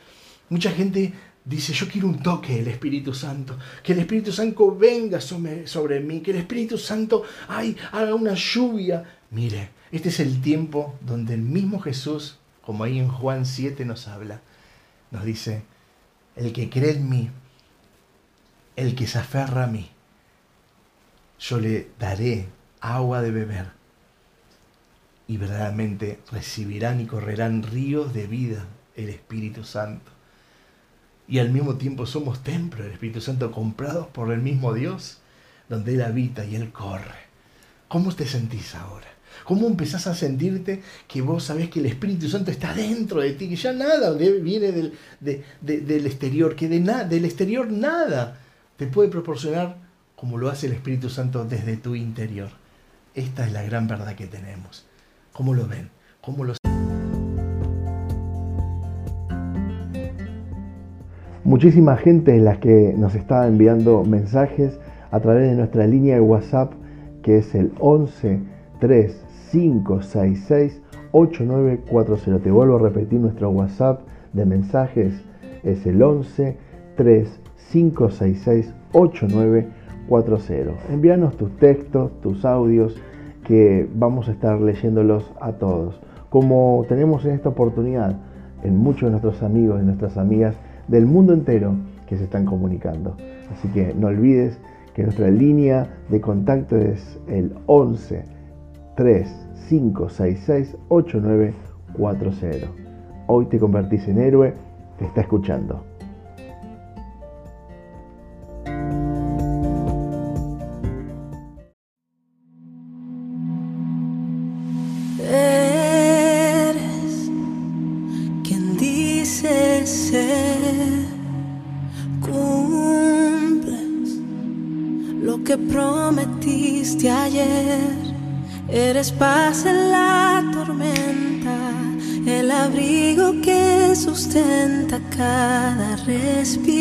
A: mucha gente dice, yo quiero un toque del Espíritu Santo, que el Espíritu Santo venga sobre, sobre mí, que el Espíritu Santo ay, haga una lluvia Mire, este es el tiempo donde el mismo Jesús, como ahí en Juan 7 nos habla, nos dice, el que cree en mí, el que se aferra a mí, yo le daré agua de beber y verdaderamente recibirán y correrán ríos de vida el Espíritu Santo. Y al mismo tiempo somos templo del Espíritu Santo comprados por el mismo Dios, donde Él habita y Él corre. ¿Cómo te sentís ahora? ¿Cómo empezás a sentirte que vos sabés que el Espíritu Santo está dentro de ti, que ya nada viene del, del exterior, que de del exterior nada te puede proporcionar como lo hace el Espíritu Santo desde tu interior? Esta es la gran verdad que tenemos. ¿Cómo lo ven? ¿Cómo lo
D: Muchísima gente es la que nos está enviando mensajes a través de nuestra línea de WhatsApp que es el 11 3 566 8940. Te vuelvo a repetir nuestro WhatsApp de mensajes es el 11 3 566 8940. Envíanos tus textos, tus audios, que vamos a estar leyéndolos a todos. Como tenemos en esta oportunidad en muchos de nuestros amigos y nuestras amigas del mundo entero que se están comunicando. Así que no olvides que nuestra línea de contacto es el 11 3566 8940. Hoy te convertís en héroe, te está escuchando.
E: Paz en la tormenta, el abrigo que sustenta cada respirar.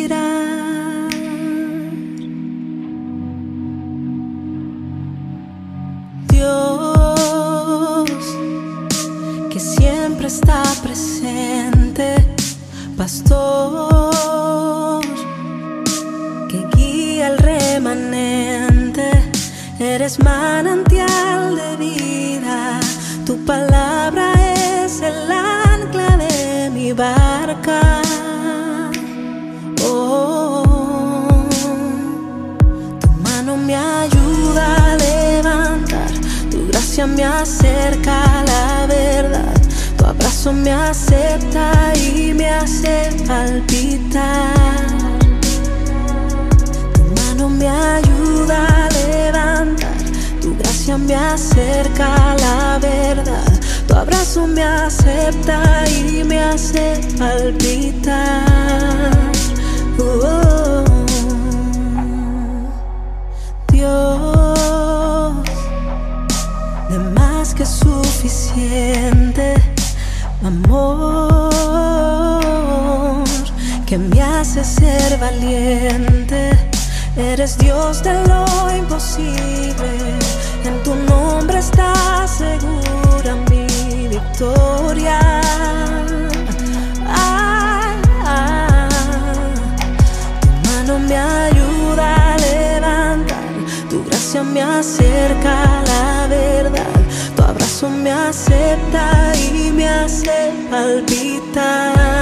E: Que
D: me hace ser valiente. Eres Dios de lo imposible, en tu nombre está segura mi victoria. Ah, ah. Tu mano me ayuda a levantar, tu gracia me acerca a la verdad, tu abrazo me acepta y me hace palpitar.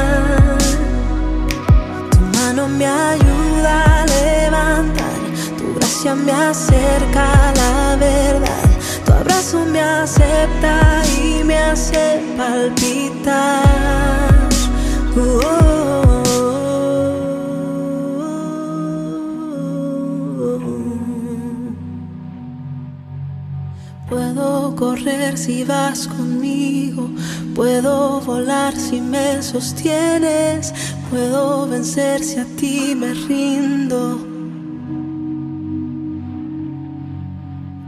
D: Me ayuda a levantar, tu gracia me acerca a la verdad, tu abrazo me acepta y me hace palpitar. Puedo correr si vas conmigo, puedo volar si me sostienes, puedo vencer si a ti me rindo.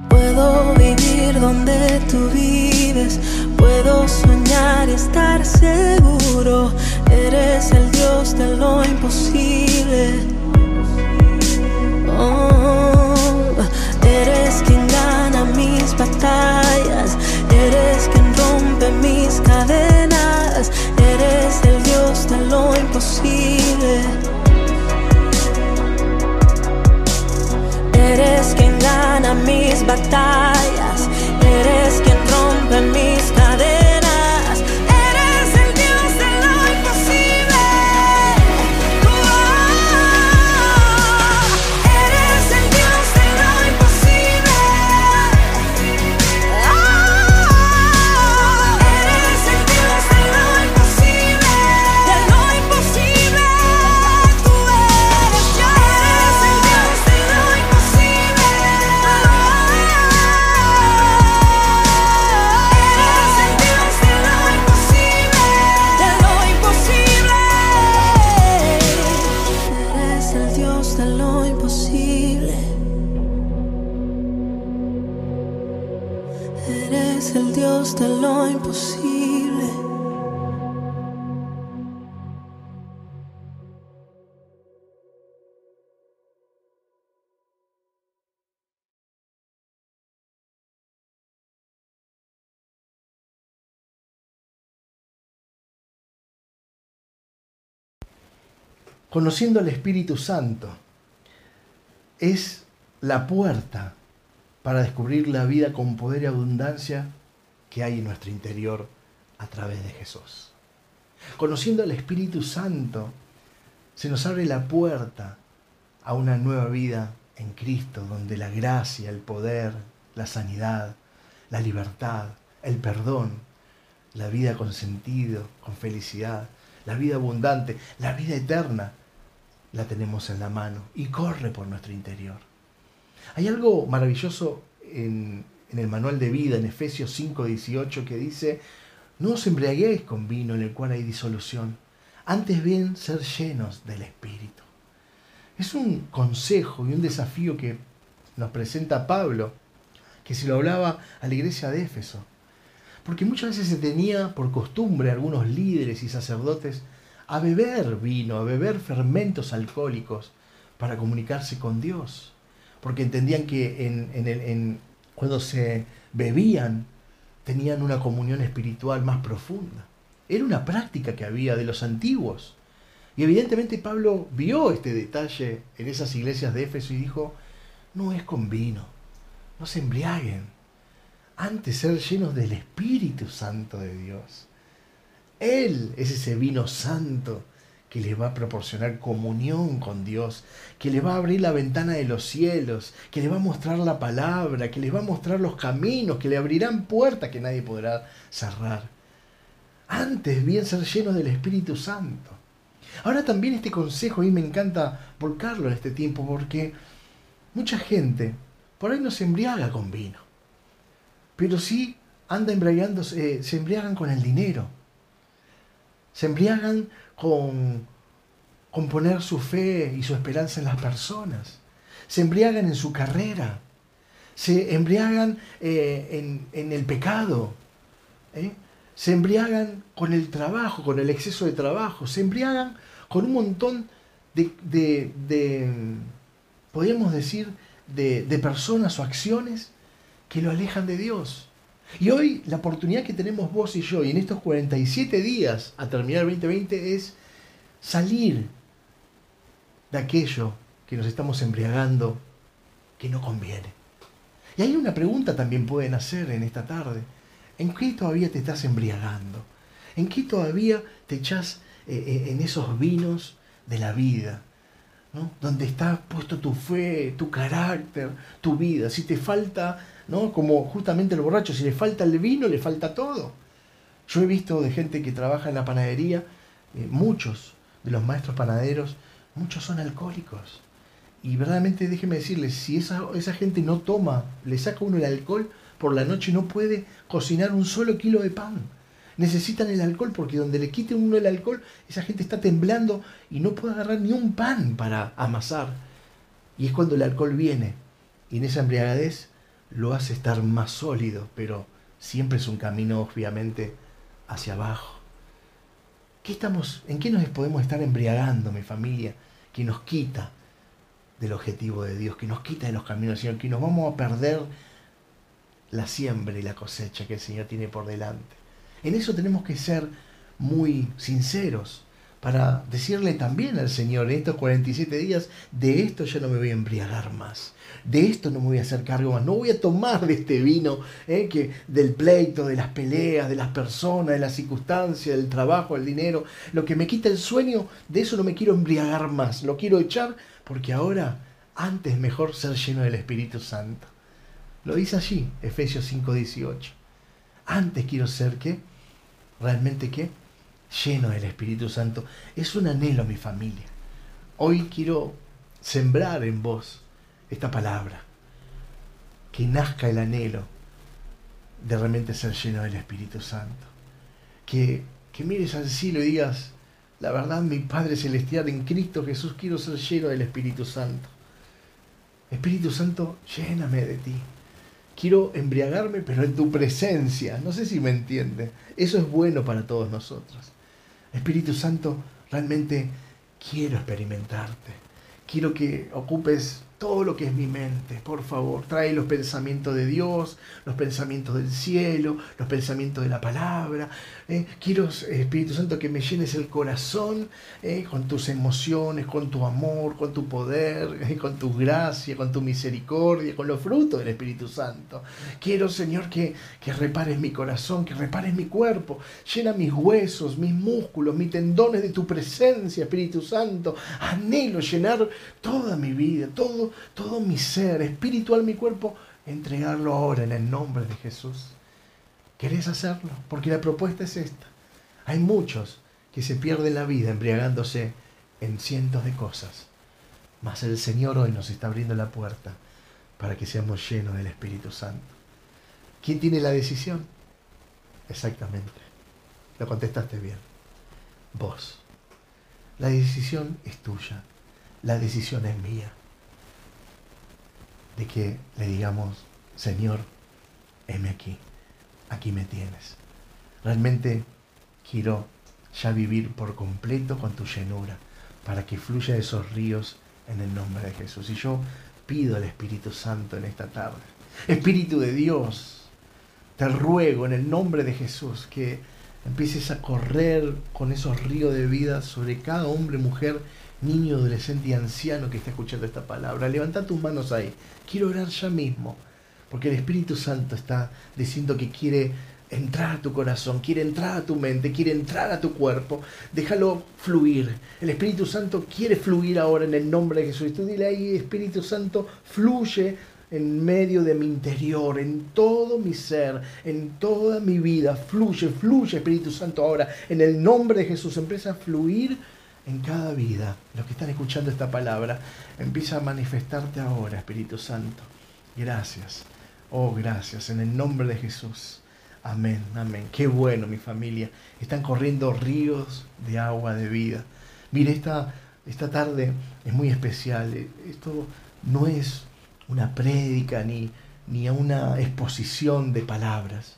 D: Puedo vivir donde tú vives, puedo soñar y estar seguro, eres el Dios de lo imposible. Oh, eres quien gana mis batallas, eres quien rompe mis cadenas, de lo imposible. Eres quien gana mis batallas, eres quien rompe mis
A: Conociendo al Espíritu Santo es la puerta para descubrir la vida con poder y abundancia que hay en nuestro interior a través de Jesús. Conociendo al Espíritu Santo se nos abre la puerta a una nueva vida en Cristo, donde la gracia, el poder, la sanidad, la libertad, el perdón, la vida con sentido, con felicidad, la vida abundante, la vida eterna, la tenemos en la mano y corre por nuestro interior. Hay algo maravilloso en, el manual de vida, en Efesios 5, 18, que dice, no os embriaguéis con vino en el cual hay disolución, antes bien ser llenos del Espíritu. Es un consejo y un desafío que nos presenta Pablo, que se lo hablaba a la iglesia de Éfeso. Porque muchas veces se tenía por costumbre algunos líderes y sacerdotes a beber vino, a beber fermentos alcohólicos para comunicarse con Dios. Porque entendían que cuando se bebían tenían una comunión espiritual más profunda. Era una práctica que había de los antiguos. Y evidentemente Pablo vio este detalle en esas iglesias de Éfeso y dijo, no es con vino, no se embriaguen, antes ser llenos del Espíritu Santo de Dios. Él es ese vino santo que les va a proporcionar comunión con Dios, que les va a abrir la ventana de los cielos, que les va a mostrar la palabra, que les va a mostrar los caminos, que le abrirán puertas que nadie podrá cerrar. Antes bien ser llenos del Espíritu Santo. Ahora también este consejo a mí me encanta volcarlo en este tiempo porque mucha gente por ahí no se embriaga con vino, pero sí anda embriagándose, eh, se embriagan con el dinero, se embriagan con, con poner su fe y su esperanza en las personas, se embriagan en su carrera, se embriagan eh, en, en, el pecado, ¿eh? se embriagan con el trabajo, con el exceso de trabajo, se embriagan con un montón de, de, de podríamos decir, de, de personas o acciones que lo alejan de Dios. Y hoy la oportunidad que tenemos vos y yo, y en estos 47 días a terminar el 2020, es salir de aquello que nos estamos embriagando que no conviene. Y hay una pregunta también pueden hacer en esta tarde. ¿En qué todavía te estás embriagando? ¿En qué todavía te echas eh, eh, en esos vinos de la vida? ¿no? Donde está puesto tu fe, tu carácter, tu vida. Si te falta, ¿no? Como justamente el borracho, si le falta el vino, le falta todo. Yo he visto de gente que trabaja en la panadería, eh, muchos de los maestros panaderos, muchos son alcohólicos. Y verdaderamente déjeme decirles, si esa, esa gente no toma, le saca uno el alcohol, por la noche no puede cocinar un solo kilo de pan. Necesitan el alcohol porque donde le quite uno el alcohol, esa gente está temblando y no puede agarrar ni un pan para amasar. Y es cuando el alcohol viene y en esa embriagadez lo hace estar más sólido, pero siempre es un camino obviamente hacia abajo. ¿Qué estamos, ¿En qué nos podemos estar embriagando, mi familia, que nos quita del objetivo de Dios, que nos quita de los caminos del Señor, que nos vamos a perder la siembra y la cosecha que el Señor tiene por delante. En eso tenemos que ser muy sinceros para decirle también al Señor en estos 47 días, de esto ya no me voy a embriagar más, de esto no me voy a hacer cargo más, no voy a tomar de este vino eh, que, del pleito, de las peleas, de las personas, de las circunstancias, del trabajo, del dinero, lo que me quita el sueño, de eso no me quiero embriagar más, lo quiero echar porque ahora antes mejor ser lleno del Espíritu Santo. Lo dice allí, Efesios 5:18. Antes quiero ser qué? Realmente qué? Lleno del Espíritu Santo. Es un anhelo, mi familia. Hoy quiero sembrar en vos esta palabra. Que nazca el anhelo de realmente ser lleno del Espíritu Santo. Que, que mires al cielo y digas, la verdad, mi Padre Celestial, en Cristo Jesús quiero ser lleno del Espíritu Santo. Espíritu Santo, lléname de ti quiero embriagarme, pero en tu presencia. No sé si me entiende. Eso es bueno para todos nosotros. Espíritu Santo, realmente quiero experimentarte. Quiero que ocupes todo lo que es mi mente, por favor. Trae los pensamientos de Dios, los pensamientos del cielo, los pensamientos de la palabra. Eh, quiero, Espíritu Santo, que me llenes el corazón eh, con tus emociones, con tu amor, con tu poder, eh, con tu gracia, con tu misericordia, con los frutos del Espíritu Santo. Quiero, Señor, que, que repares mi corazón, que repares mi cuerpo. Llena mis huesos, mis músculos, mis tendones de tu presencia, Espíritu Santo. Anhelo llenar toda mi vida, todo todo, mi ser, espiritual, mi cuerpo, entregarlo ahora en el nombre de Jesús. ¿Querés hacerlo? Porque la propuesta es esta. Hay muchos que se pierden la vida embriagándose en cientos de cosas. Mas el Señor hoy nos está abriendo la puerta para que seamos llenos del Espíritu Santo. ¿Quién tiene la decisión? Exactamente. Lo contestaste bien. Vos. La decisión es tuya. La decisión es mía de que le digamos, Señor, heme aquí, aquí me tienes. Realmente quiero ya vivir por completo con tu llenura, para que fluya esos ríos en el nombre de Jesús. Y yo pido al Espíritu Santo en esta tarde. Espíritu de Dios, te ruego en el nombre de Jesús que empieces a correr con esos ríos de vida sobre cada hombre, mujer niño, adolescente y anciano que está escuchando esta palabra, levanta tus manos ahí. Quiero orar ya mismo, porque el Espíritu Santo está diciendo que quiere entrar a tu corazón, quiere entrar a tu mente, quiere entrar a tu cuerpo. Déjalo fluir. El Espíritu Santo quiere fluir ahora en el nombre de Jesús. Tú dile ahí, Espíritu Santo, fluye en medio de mi interior, en todo mi ser, en toda mi vida. Fluye, fluye Espíritu Santo ahora. En el nombre de Jesús empieza a fluir en cada vida. Los que están escuchando esta palabra, empieza a manifestarte ahora, Espíritu Santo. Gracias. Oh, gracias. En el nombre de Jesús. Amén, amén. Qué bueno, mi familia. Están corriendo ríos de agua de vida. Mire, esta, esta tarde es muy especial. Esto no es una prédica ni, ni una exposición de palabras.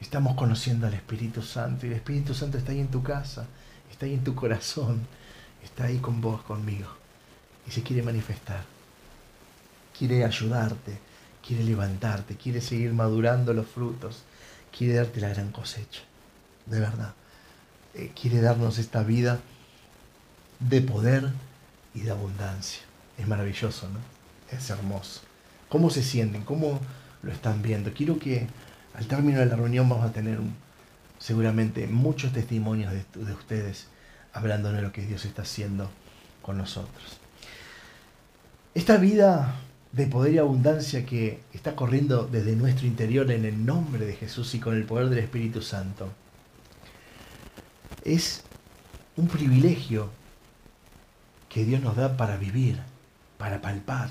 A: Estamos conociendo al Espíritu Santo y el Espíritu Santo está ahí en tu casa, está ahí en tu corazón, está ahí con vos, conmigo y se quiere manifestar. Quiere ayudarte, quiere levantarte, quiere seguir madurando los frutos, quiere darte la gran cosecha, de verdad. Eh, quiere darnos esta vida de poder y de abundancia. Es maravilloso, ¿no? es hermoso. ¿Cómo se sienten? ¿Cómo lo están viendo? Quiero que al término de la reunión vamos a tener seguramente muchos testimonios de, de ustedes hablando de lo que Dios está haciendo con nosotros. Esta vida de poder y abundancia que está corriendo desde nuestro interior en el nombre de Jesús y con el poder del Espíritu Santo es un privilegio que Dios nos da para vivir, para palpar.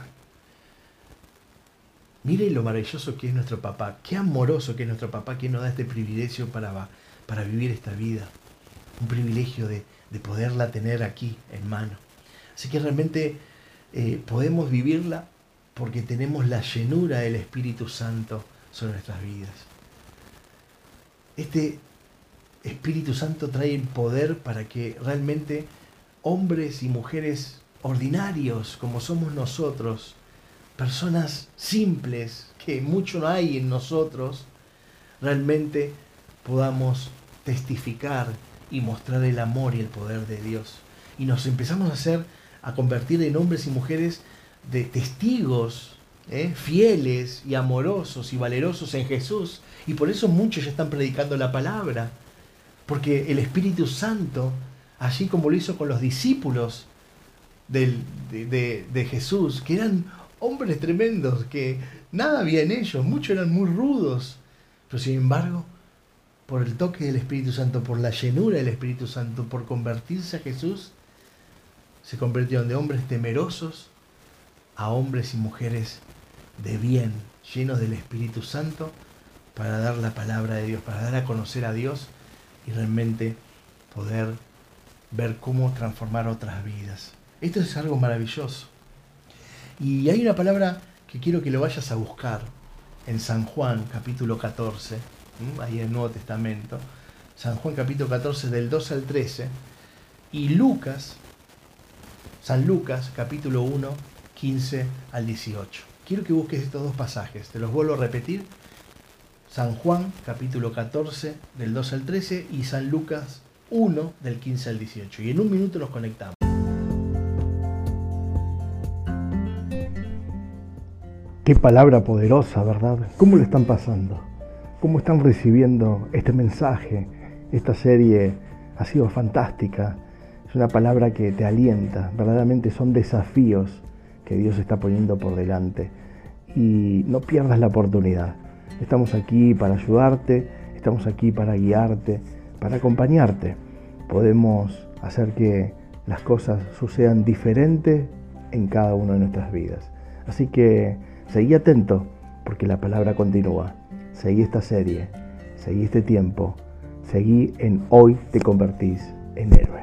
A: Mire lo maravilloso que es nuestro papá, qué amoroso que es nuestro papá que nos da este privilegio para, para vivir esta vida. Un privilegio de, poderla tener aquí en mano. Así que realmente eh, podemos vivirla porque tenemos la llenura del Espíritu Santo sobre nuestras vidas. Este Espíritu Santo trae el poder para que realmente hombres y mujeres ordinarios como somos nosotros, personas simples, que mucho no hay en nosotros, realmente podamos testificar y mostrar el amor y el poder de Dios. Y nos empezamos a hacer, a convertir en hombres y mujeres de testigos ¿eh? fieles y amorosos y valerosos en Jesús. Y por eso muchos ya están predicando la palabra. Porque el Espíritu Santo, así como lo hizo con los discípulos de, de Jesús, que eran hombres tremendos que nada había en ellos, muchos eran muy rudos, pero sin embargo, por el toque del Espíritu Santo, por la llenura del Espíritu Santo, por convertirse a Jesús, se convirtieron de hombres temerosos a hombres y mujeres de bien, llenos del Espíritu Santo, para dar la palabra de Dios, para dar a conocer a Dios y realmente poder ver cómo transformar otras vidas. Esto es algo maravilloso. Y hay una palabra que quiero que lo vayas a buscar en San Juan capítulo 14, ahí en el Nuevo Testamento, San Juan capítulo 14 del 12 al 13, y Lucas, San Lucas capítulo 1, 15 al 18. Quiero que busques estos dos pasajes, te los vuelvo a repetir. San Juan capítulo 14 del 12 al 13 y San Lucas 1 del 15 al 18. Y en un minuto nos conectamos.
D: Qué palabra poderosa, ¿verdad? ¿Cómo lo están pasando? ¿Cómo están recibiendo este mensaje? Esta serie ha sido fantástica. Es una palabra que te alienta. Verdaderamente son desafíos que Dios está poniendo por delante. Y no pierdas la oportunidad. Estamos aquí para ayudarte, estamos aquí para guiarte, para acompañarte. Podemos hacer que las cosas sucedan diferentes en cada una de nuestras vidas. Así que Seguí atento porque la palabra continúa. Seguí esta serie, seguí este tiempo, seguí en hoy te convertís en héroe.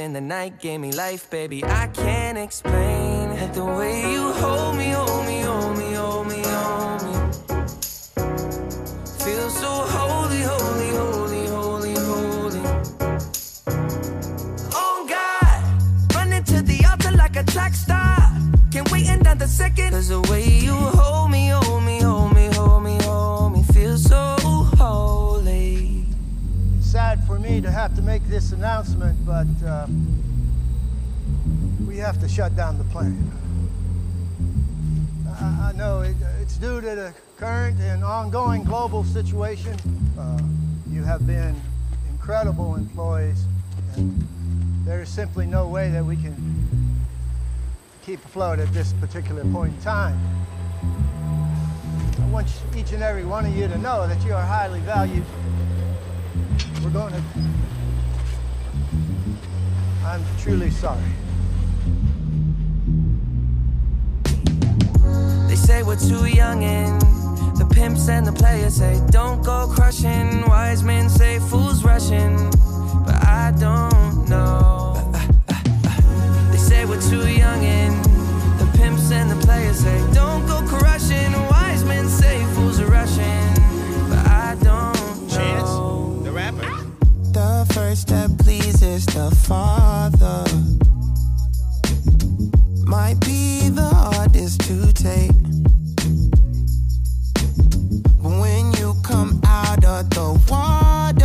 F: in the night gave me life, baby. I can't explain. The way you hold me, hold me, hold me, hold me,
G: have to make this announcement, but uh, we have to shut down the plant. I, I know it, it's due to the current and ongoing global situation. Uh, you have been incredible employees, and there is simply no way that we can keep afloat at this particular point in time. I want each and every one of you to know that you are highly valued. We're going to. I'm truly sorry.
F: They say we're too young and the pimps and the players say don't go crushing. Wise men say fools rushing, but I don't know. They say we're too young and the pimps and the players say don't go crushing. Wise men say fools are rushing, but I don't know.
H: the rapper.
F: The first that pleases the Father might be the hardest to take. But when you come out of the water,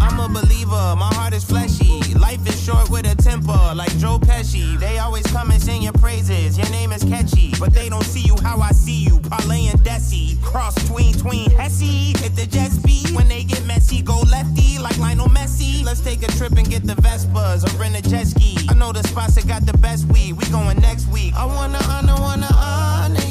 I: I'm a believer, my heart is fleshy. Life is short with a temper, like Joe Pesci. They always come and sing your praises, your name is catchy. But they don't see you how I see you, Parlay and Desi. Cross tween, tween, Hesse. Hit the jet speed, when they get messy, go lefty, like Lionel Messi. Let's take a trip and get the Vespas or rent a jet ski. I know the spots that got the best weed, we going next week. I wanna honor, wanna honor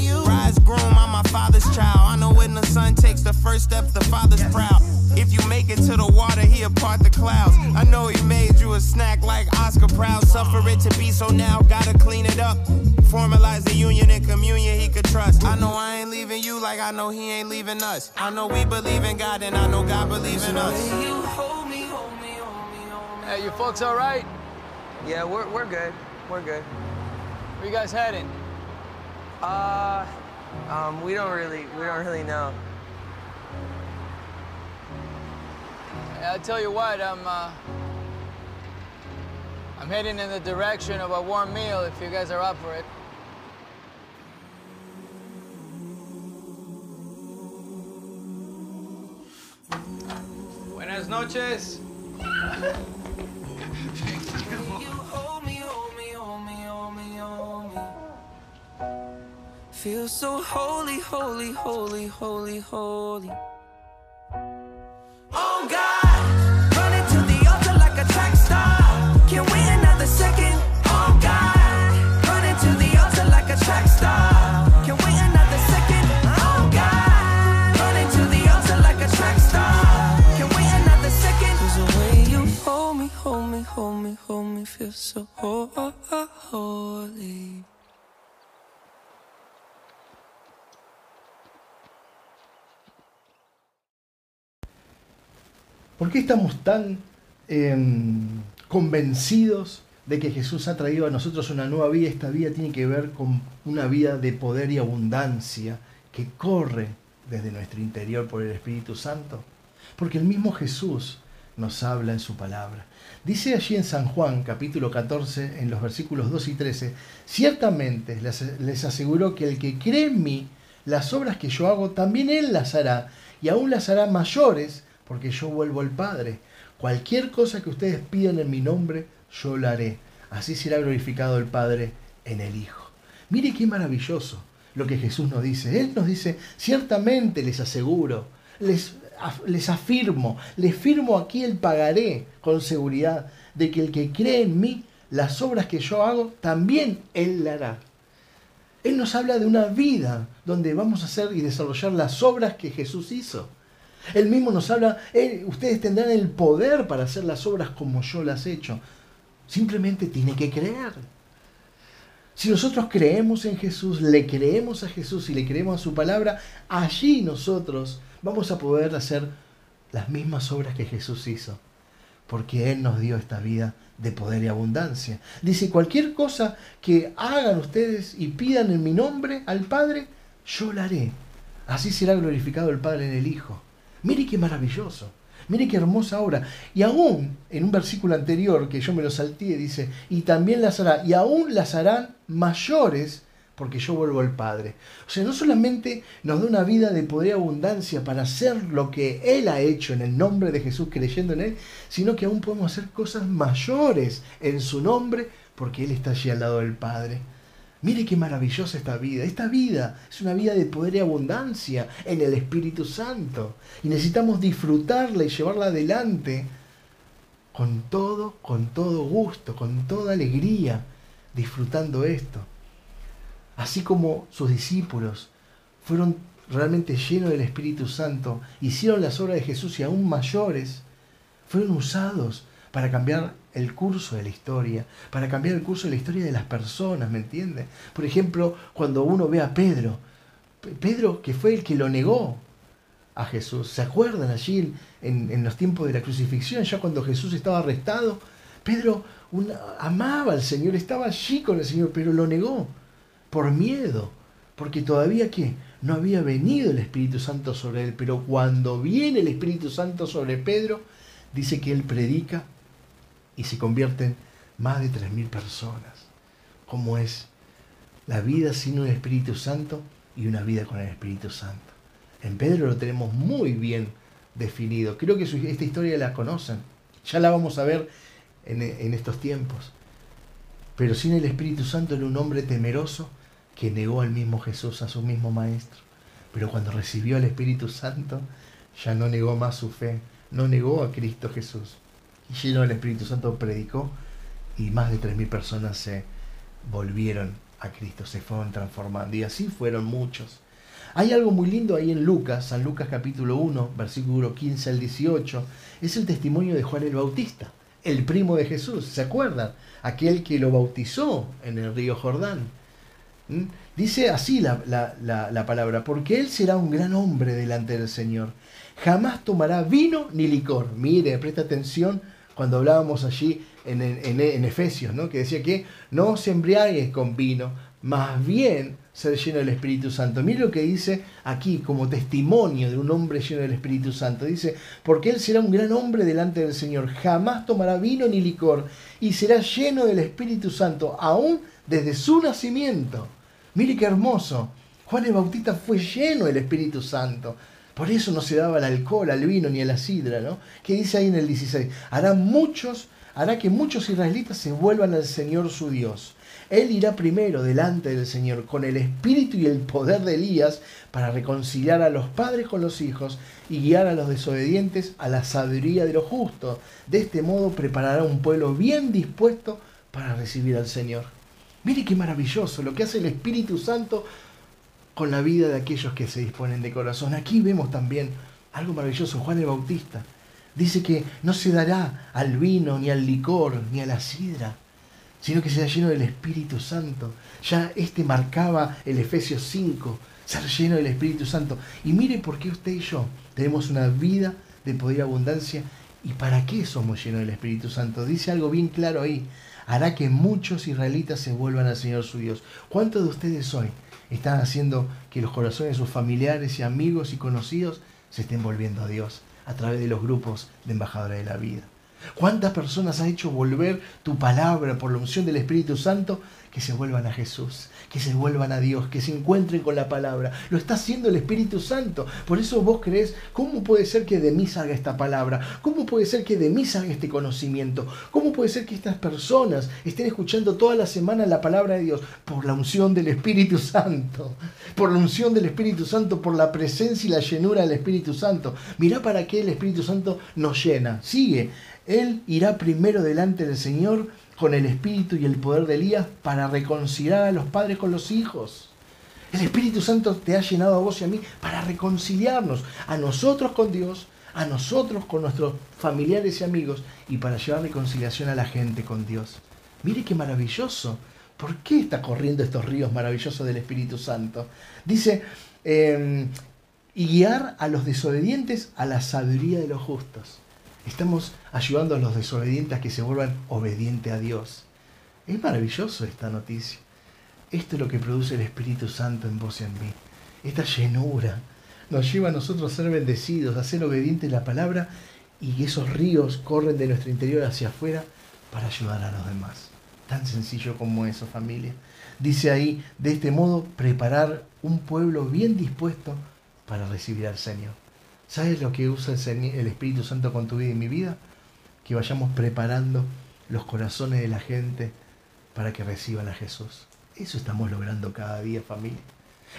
I: groom, I'm my father's child. I know when the son takes the first step, the father's proud. If you make it to the water, he'll part the clouds. I know he made you a snack like Oscar Proud. Suffer it to be so now, gotta clean it up. Formalize the union and communion he could trust. I know I ain't leaving you like I know he ain't leaving us. I know we believe in God and I know God believes in us.
F: you hold me, hold me, hold me, hold me.
H: Hey, you folks all right?
F: Yeah, we're, we're good. We're good.
H: Where you guys heading?
F: Uh, um, we don't really, we don't really know.
H: I'll tell you what, I'm, uh, I'm heading in the direction of a warm meal if you guys are up for it. Buenas noches.
F: You Feel so holy, holy, holy, holy, holy. Oh God, running to the altar like a track star. Can't wait another second. Oh God, running to the altar like a track star. Can't wait another second. Oh God, running to the altar like a track star. Can't wait another way you hold me, hold me, hold me, hold me, feel so ho-
A: ¿Por qué estamos tan em, convencidos de que Jesús ha traído a nosotros una nueva vida? Esta vida tiene que ver con una vida de poder y abundancia que corre desde nuestro interior por el Espíritu Santo. Porque el mismo Jesús nos habla en su palabra. Dice allí en San Juan capítulo 14, en los versículos 2 y 13, ciertamente les, aseguro que el que cree en mí, las obras que yo hago, también él las hará, y aún las hará mayores, porque yo vuelvo al Padre. Cualquier cosa que ustedes pidan en mi nombre, yo la haré. Así será glorificado el Padre en el Hijo. Mire qué maravilloso lo que Jesús nos dice. Él nos dice, ciertamente les aseguro, les, les afirmo, les firmo aquí el pagaré con seguridad de que el que cree en mí, las obras que yo hago, también Él la hará. Él nos habla de una vida donde vamos a hacer y desarrollar las obras que Jesús hizo. Él mismo nos habla, ustedes tendrán el poder para hacer las obras como yo las he hecho. Simplemente tiene que creer. Si nosotros creemos en Jesús, le creemos a Jesús y le creemos a su palabra, allí nosotros vamos a poder hacer las mismas obras que Jesús hizo. Porque Él nos dio esta vida de poder y abundancia. Dice, cualquier cosa que hagan ustedes y pidan en mi nombre al Padre, yo la haré. Así será glorificado el Padre en el Hijo. Mire qué maravilloso. Mire qué hermosa obra. Y aún, en un versículo anterior que yo me lo salté, dice, y también las hará, y aún las harán mayores, porque yo vuelvo al Padre. O sea, no solamente nos da una vida de poder y abundancia para hacer lo que Él ha hecho en el nombre de Jesús, creyendo en Él, sino que aún podemos hacer cosas mayores en su nombre, porque Él está allí al lado del Padre. Mire qué maravillosa esta vida. Esta vida es una vida de poder y abundancia en el Espíritu Santo. Y necesitamos disfrutarla y llevarla adelante con todo, con todo gusto, con toda alegría, disfrutando esto. Así como sus discípulos fueron realmente llenos del Espíritu Santo, hicieron las obras de Jesús y aún mayores, fueron usados para cambiar el curso de la historia, para cambiar el curso de la historia de las personas, ¿me entiende? Por ejemplo, cuando uno ve a Pedro, Pedro que fue el que lo negó a Jesús, ¿se acuerdan allí en, los tiempos de la crucifixión, ya cuando Jesús estaba arrestado? Pedro amaba al Señor, estaba allí con el Señor, pero lo negó por miedo, porque todavía que no había venido el Espíritu Santo sobre él, pero cuando viene el Espíritu Santo sobre Pedro, dice que él predica y se convierten más de 3.000 personas. ¿Cómo es la vida sin un Espíritu Santo y una vida con el Espíritu Santo? En Pedro lo tenemos muy bien definido. Creo que esta historia la conocen. Ya la vamos a ver en, en estos tiempos. Pero sin el Espíritu Santo era un hombre temeroso que negó al mismo Jesús, a su mismo Maestro. Pero cuando recibió el Espíritu Santo, ya no negó más su fe, no negó a Cristo Jesús y lleno del Espíritu Santo predicó y más de 3.000 personas se volvieron a Cristo, se fueron transformando y así fueron muchos. Hay algo muy lindo ahí en Lucas, San Lucas capítulo 1, versículo 15 al 18, es el testimonio de Juan el Bautista, el primo de Jesús, ¿se acuerdan? Aquel que lo bautizó en el río Jordán. ¿Mm? Dice así la, la, palabra, porque él será un gran hombre delante del Señor. Jamás tomará vino ni licor. Mire, presta atención cuando hablábamos allí en, Efesios, ¿no? que decía que no se embriagues con vino, más bien ser lleno del Espíritu Santo. Mire lo que dice aquí como testimonio de un hombre lleno del Espíritu Santo. Dice, porque él será un gran hombre delante del Señor, jamás tomará vino ni licor y será lleno del Espíritu Santo, aún desde su nacimiento. Mire qué hermoso. Juan el Bautista fue lleno del Espíritu Santo. Por eso no se daba el alcohol, al vino ni a la sidra, ¿no? ¿Qué dice ahí en el 16? Hará muchos, hará que muchos israelitas se vuelvan al Señor su Dios. Él irá primero delante del Señor con el espíritu y el poder de Elías para reconciliar a los padres con los hijos y guiar a los desobedientes a la sabiduría de los justos. De este modo preparará un pueblo bien dispuesto para recibir al Señor. Mire qué maravilloso lo que hace el Espíritu Santo con la vida de aquellos que se disponen de corazón. Aquí vemos también algo maravilloso. Juan el Bautista dice que no se dará al vino, ni al licor, ni a la sidra, sino que será lleno del Espíritu Santo. Ya este marcaba el Efesios 5, ser lleno del Espíritu Santo. Y mire por qué usted y yo tenemos una vida de poder y abundancia y para qué somos llenos del Espíritu Santo. Dice algo bien claro ahí. Hará que muchos israelitas se vuelvan al Señor su Dios. ¿Cuántos de ustedes hoy están haciendo que los corazones de sus familiares y amigos y conocidos se estén volviendo a Dios. a través de los grupos de embajadores de la vida. ¿Cuántas personas ha hecho volver tu palabra por la unción del Espíritu Santo que se vuelvan a Jesús, que se vuelvan a Dios, que se encuentren con la palabra. Lo está haciendo el Espíritu Santo. Por eso vos crees, ¿cómo puede ser que de mí salga esta palabra? ¿Cómo puede ser que de mí salga este conocimiento? ¿Cómo puede ser que estas personas estén escuchando toda la semana la palabra de Dios? Por la unción del Espíritu Santo. Por la unción del Espíritu Santo, por la presencia y la llenura del Espíritu Santo. Mirá para qué el Espíritu Santo nos llena. Sigue. Él irá primero delante del Señor con el espíritu y el poder de Elías para reconciliar a los padres con los hijos. El Espíritu Santo te ha llenado a vos y a mí para reconciliarnos, a nosotros con Dios, a nosotros con nuestros familiares y amigos y para llevar reconciliación a la gente con Dios. Mire qué maravilloso. ¿Por qué está corriendo estos ríos maravillosos del Espíritu Santo? Dice, em, y guiar a los desobedientes a la sabiduría de los justos. Estamos ayudando a los desobedientes a que se vuelvan obedientes a Dios. Es maravilloso esta noticia. Esto es lo que produce el Espíritu Santo en vos y en mí. Esta llenura nos lleva a nosotros a ser bendecidos, a ser obedientes a la palabra y esos ríos corren de nuestro interior hacia afuera para ayudar a los demás. Tan sencillo como eso, familia. Dice ahí, de este modo, preparar un pueblo bien dispuesto para recibir al Señor. ¿Sabes lo que usa el Espíritu Santo con tu vida y mi vida? Que vayamos preparando los corazones de la gente para que reciban a Jesús. Eso estamos logrando cada día, familia.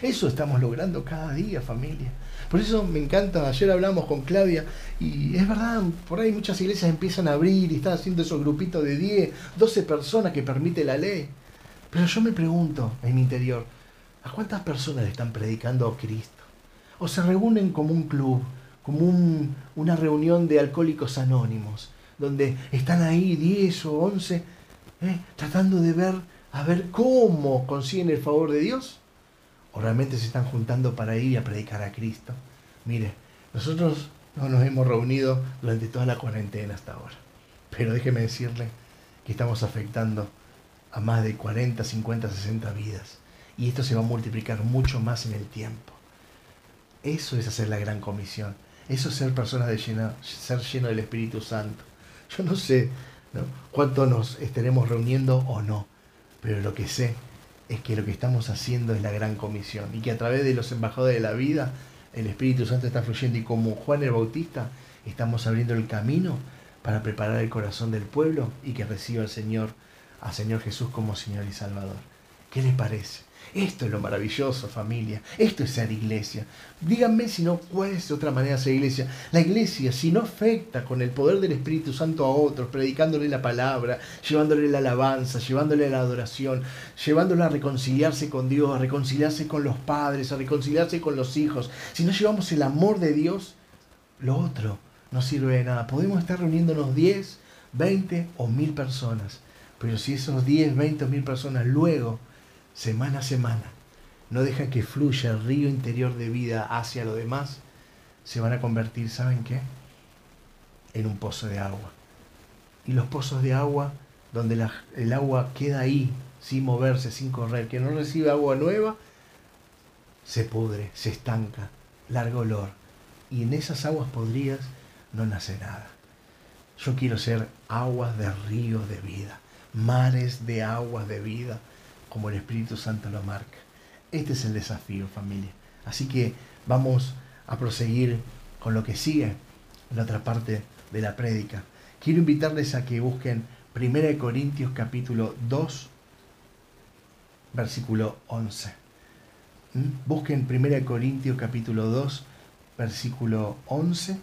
A: Eso estamos logrando cada día, familia. Por eso me encanta, ayer hablamos con Claudia y es verdad, por ahí muchas iglesias empiezan a abrir y están haciendo esos grupitos de 10, 12 personas que permite la ley. Pero yo me pregunto en mi interior, ¿a cuántas personas le están predicando a Cristo? O se reúnen como un club, como una reunión de alcohólicos anónimos, donde están ahí 10 o 11 ¿eh? tratando de ver a ver cómo consiguen el favor de Dios, o realmente se están juntando para ir a predicar a Cristo. Mire, nosotros no nos hemos reunido durante toda la cuarentena hasta ahora, pero déjeme decirle que estamos afectando a más de 40, 50, 60 vidas, y esto se va a multiplicar mucho más en el tiempo. Eso es hacer la gran comisión. Eso es ser personas de lleno, ser lleno del Espíritu Santo. Yo no sé cuánto nos estaremos reuniendo o no, pero lo que sé es que lo que estamos haciendo es la gran comisión y que a través de los embajadores de la vida el Espíritu Santo está fluyendo y como Juan el Bautista estamos abriendo el camino para preparar el corazón del pueblo y que reciba al Señor, al Señor Jesús como Señor y Salvador. ¿Qué les parece? Esto es lo maravilloso, familia. Esto es ser iglesia. Díganme si no, cuál es otra manera de ser iglesia. La iglesia, si no afecta con el poder del Espíritu Santo a otros, predicándole la palabra, llevándole la alabanza, llevándole la adoración, llevándole a reconciliarse con Dios, a reconciliarse con los padres, a reconciliarse con los hijos. Si no llevamos el amor de Dios, lo otro no sirve de nada. Podemos estar reuniéndonos 10, 20 o 1000 personas. Pero si esos 10, 20 o 1000 personas luego semana a semana, no dejan que fluya el río interior de vida hacia lo demás, se van a convertir, ¿saben qué? En un pozo de agua. Y los pozos de agua, donde el agua queda ahí, sin moverse, sin correr, que no recibe agua nueva, se pudre, se estanca, largo olor. Y en esas aguas podridas no nace nada. Yo quiero ser aguas de ríos de vida, mares de aguas de vida como el Espíritu Santo lo marca. Este es el desafío, familia. Así que vamos a proseguir con lo que sigue en la otra parte de la prédica. Quiero invitarles a que busquen 1 Corintios capítulo 2, versículo 11. ¿Mm? Busquen 1 Corintios capítulo 2, versículo 11,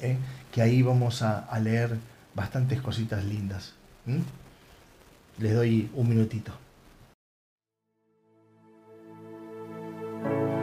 A: ¿eh? que ahí vamos a, leer bastantes cositas lindas. ¿Mm? Les doy un minutito.
J: Escuchar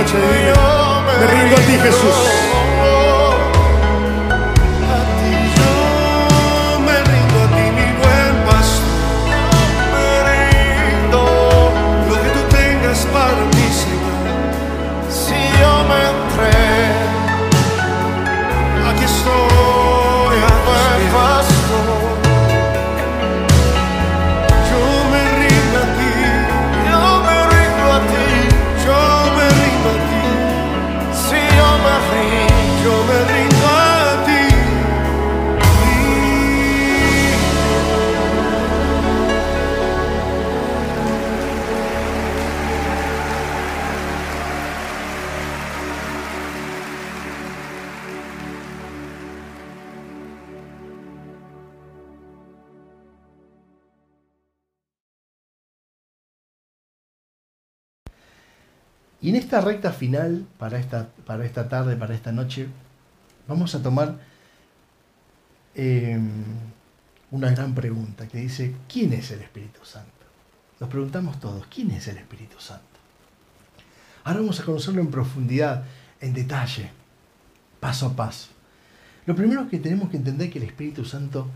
K: noche dile, me rindo a ti Jesús.
A: Esta recta final, para esta, para esta tarde, para esta noche, vamos a tomar eh, una gran pregunta que dice, ¿quién es el Espíritu Santo? Nos preguntamos todos, ¿quién es el Espíritu Santo? Ahora vamos a conocerlo en profundidad, en detalle, paso a paso. Lo primero que tenemos que entender es que el Espíritu Santo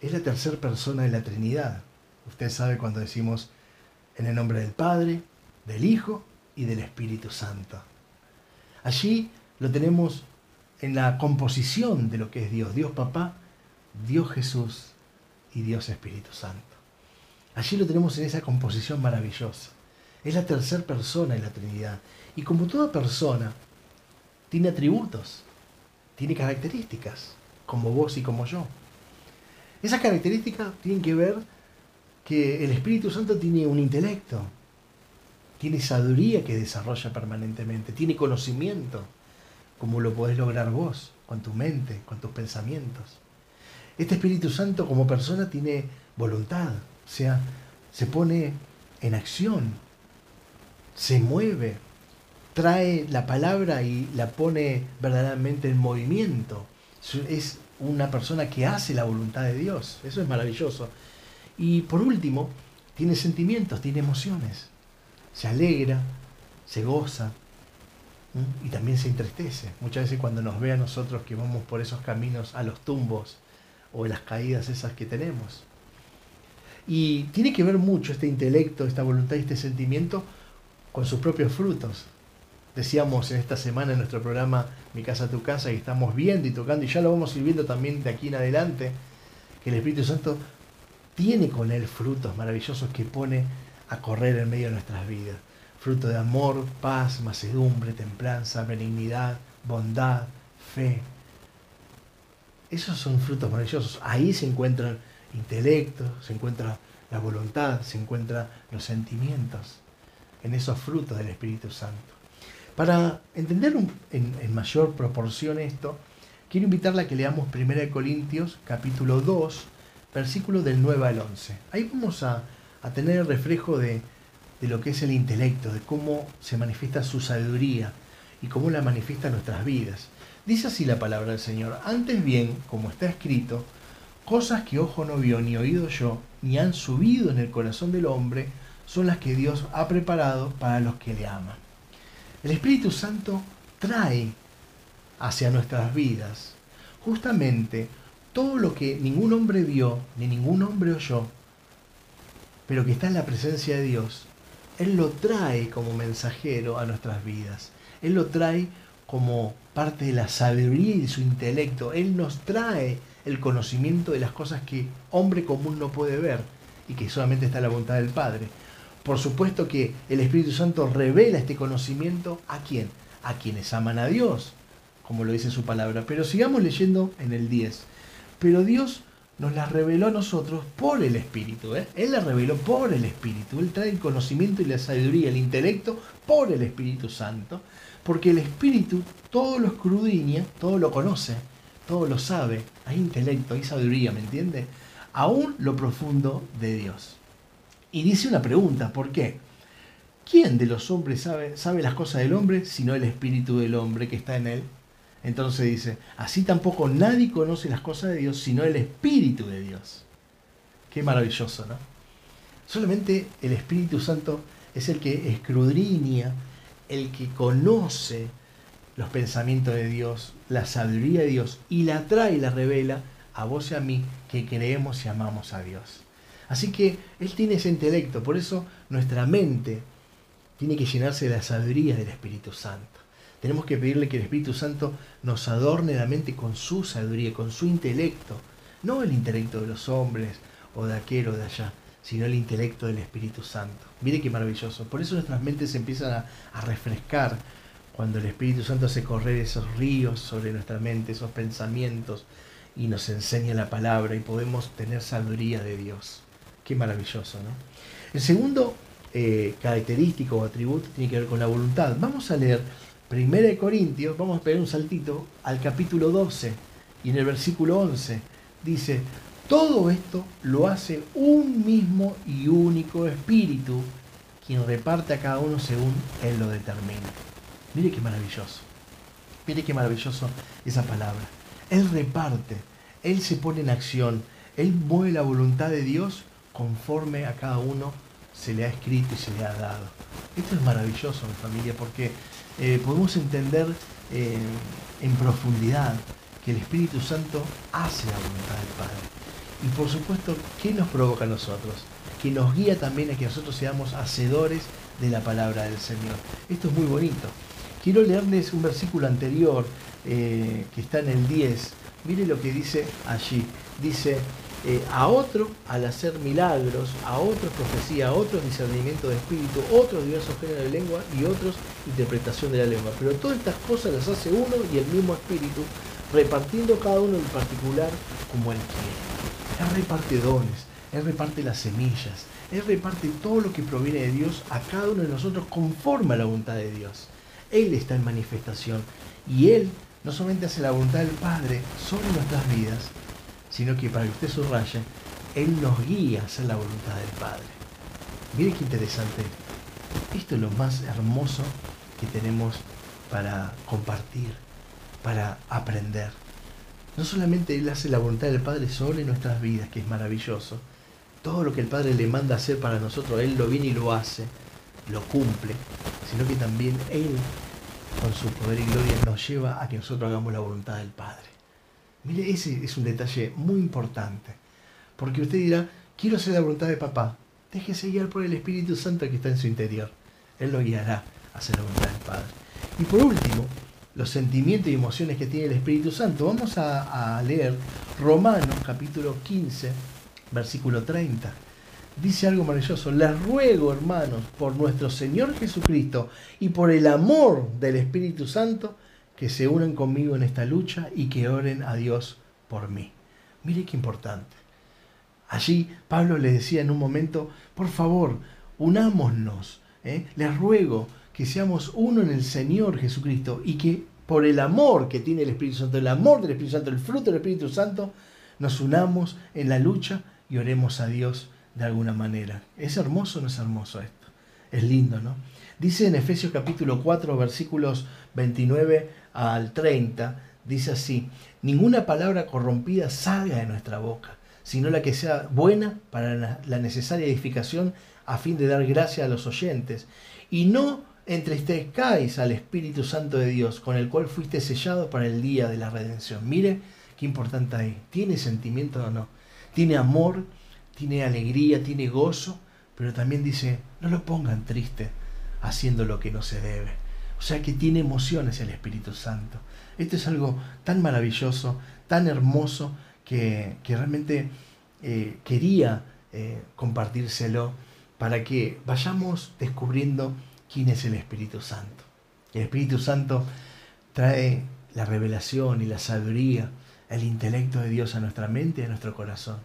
A: es la tercera persona de la Trinidad. Usted sabe cuando decimos en el nombre del Padre, del Hijo y del Espíritu Santo. Allí lo tenemos en la composición de lo que es Dios, Dios Papá, Dios Jesús y Dios Espíritu Santo. Allí lo tenemos en esa composición maravillosa. Es la tercera persona en la Trinidad. Y como toda persona, tiene atributos, tiene características, como vos y como yo. Esas características tienen que ver que el Espíritu Santo tiene un intelecto, tiene sabiduría que desarrolla permanentemente, tiene conocimiento, como lo podés lograr vos, con tu mente, con tus pensamientos. Este Espíritu Santo como persona tiene voluntad, o sea, se pone en acción, se mueve, trae la palabra y la pone verdaderamente en movimiento. Es una persona que hace la voluntad de Dios. Eso es maravilloso. Y por último, tiene sentimientos, tiene emociones. Se alegra, se goza y también se entristece. Muchas veces cuando nos ve a nosotros que vamos por esos caminos a los tumbos o las caídas esas que tenemos. Y tiene que ver mucho este intelecto, esta voluntad y este sentimiento con sus propios frutos. Decíamos en esta semana en nuestro programa Mi casa, tu casa, y estamos viendo y tocando, y ya lo vamos a ir viendo también de aquí en adelante, que el Espíritu Santo tiene con él frutos maravillosos que pone a correr en medio de nuestras vidas. Fruto de amor, paz, macedumbre, templanza, benignidad, bondad, fe. Esos son frutos maravillosos. Ahí se encuentran intelecto, se encuentra la voluntad, se encuentran los sentimientos, en esos frutos del Espíritu Santo. Para entender en, en, mayor proporción esto, quiero invitarla a que leamos 1 Corintios capítulo 2, versículo del 9 al 11. Ahí vamos a, a tener el reflejo de, de lo que es el intelecto, de cómo se manifiesta su sabiduría y cómo la manifiesta en nuestras vidas. Dice así la palabra del Señor, antes bien, como está escrito, cosas que ojo no vio ni oído yo, ni han subido en el corazón del hombre, son las que Dios ha preparado para los que le aman. El Espíritu Santo trae hacia nuestras vidas justamente todo lo que ningún hombre vio, ni ningún hombre oyó, pero que está en la presencia de Dios, Él lo trae como mensajero a nuestras vidas. Él lo trae como parte de la sabiduría y de su intelecto. Él nos trae el conocimiento de las cosas que hombre común no puede ver y que solamente está en la voluntad del Padre. Por supuesto que el Espíritu Santo revela este conocimiento a quién? A quienes aman a Dios, como lo dice su palabra. Pero sigamos leyendo en el 10. Pero Dios nos la reveló a nosotros por el Espíritu. ¿eh? Él la reveló por el Espíritu. Él trae el conocimiento y la sabiduría, el intelecto por el Espíritu Santo. Porque el Espíritu todo lo escudriña, todo lo conoce, todo lo sabe. Hay intelecto, hay sabiduría, ¿me entiende? Aún lo profundo de Dios. Y dice una pregunta, ¿por qué? ¿Quién de los hombres sabe, sabe las cosas del hombre sino el espíritu del hombre que está en él? Entonces dice, así tampoco nadie conoce las cosas de Dios sino el espíritu de Dios. Qué maravilloso, ¿no? Solamente el Espíritu Santo es el que escudriña, el que conoce los pensamientos de Dios, la sabiduría de Dios y la trae y la revela a vos y a mí que creemos y amamos a Dios. Así que Él tiene ese intelecto, por eso nuestra mente tiene que llenarse de la sabiduría del Espíritu Santo. Tenemos que pedirle que el Espíritu Santo nos adorne la mente con su sabiduría, con su intelecto, no el intelecto de los hombres o de aquel o de allá, sino el intelecto del Espíritu Santo. Mire qué maravilloso. Por eso nuestras mentes se empiezan a, refrescar cuando el Espíritu Santo hace correr esos ríos sobre nuestra mente, esos pensamientos, y nos enseña la palabra y podemos tener sabiduría de Dios. Qué maravilloso, ¿no? El segundo eh, característico o atributo tiene que ver con la voluntad. Vamos a leer 1 Corintios, vamos a pegar un saltito al capítulo 12 y en el versículo 11 dice, todo esto lo hace un mismo y único espíritu, quien reparte a cada uno según Él lo determina. Mire qué maravilloso. Mire qué maravilloso esa palabra. Él reparte, Él se pone en acción, Él mueve la voluntad de Dios conforme a cada uno se le ha escrito y se le ha dado. Esto es maravilloso, mi familia, porque eh, podemos entender eh, en profundidad que el Espíritu Santo hace la voluntad del Padre. Y por supuesto, ¿qué nos provoca a nosotros? Que nos guía también a que nosotros seamos hacedores de la palabra del Señor. Esto es muy bonito. Quiero leerles un versículo anterior eh, que está en el 10. Mire lo que dice allí. Dice, eh, a otro al hacer milagros, a otros profecía, a otros discernimiento de espíritu, otros diversos géneros de lengua y otros interpretación de la lengua. Pero todas estas cosas las hace uno y el mismo espíritu, repartiendo cada uno en particular como él quiere. Él reparte dones, él reparte las semillas, él reparte todo lo que proviene de Dios a cada uno de nosotros conforme a la voluntad de Dios. Él está en manifestación y Él no solamente hace la voluntad del Padre sobre nuestras vidas, sino que para que usted subraye, Él nos guía a hacer la voluntad del Padre. Mire qué interesante. Esto es lo más hermoso que tenemos para compartir, para aprender. No solamente Él hace la voluntad del Padre sobre nuestras vidas, que es maravilloso, todo lo que el Padre le manda hacer para nosotros, Él lo viene y lo hace, lo cumple, sino que también Él, con su poder y gloria, nos lleva a que nosotros hagamos la voluntad del Padre. Mire, ese es un detalle muy importante. Porque usted dirá, quiero hacer la voluntad de papá. Déjese guiar por el Espíritu Santo que está en su interior. Él lo guiará a hacer la voluntad del Padre. Y por último, los sentimientos y emociones que tiene el Espíritu Santo. Vamos a, leer Romanos capítulo 15, versículo 30. Dice algo maravilloso. Les ruego, hermanos, por nuestro Señor Jesucristo y por el amor del Espíritu Santo, que se unan conmigo en esta lucha y que oren a Dios por mí. Mire qué importante. Allí Pablo le decía en un momento, por favor, unámonos. ¿eh? Les ruego que seamos uno en el Señor Jesucristo y que por el amor que tiene el Espíritu Santo, el amor del Espíritu Santo, el fruto del Espíritu Santo, nos unamos en la lucha y oremos a Dios de alguna manera. ¿Es hermoso o no es hermoso esto? Es lindo, ¿no? Dice en Efesios capítulo 4, versículos 29 al 30, dice así, ninguna palabra corrompida salga de nuestra boca, sino la que sea buena para la necesaria edificación a fin de dar gracia a los oyentes. Y no entristezcáis al Espíritu Santo de Dios, con el cual fuiste sellado para el día de la redención. Mire qué importante ahí. ¿Tiene sentimiento o no? Tiene amor, tiene alegría, tiene gozo, pero también dice, no lo pongan triste haciendo lo que no se debe. O sea que tiene emociones el Espíritu Santo. Esto es algo tan maravilloso, tan hermoso, que, realmente eh, quería eh, compartírselo para que vayamos descubriendo quién es el Espíritu Santo. El Espíritu Santo trae la revelación y la sabiduría, el intelecto de Dios a nuestra mente y a nuestro corazón.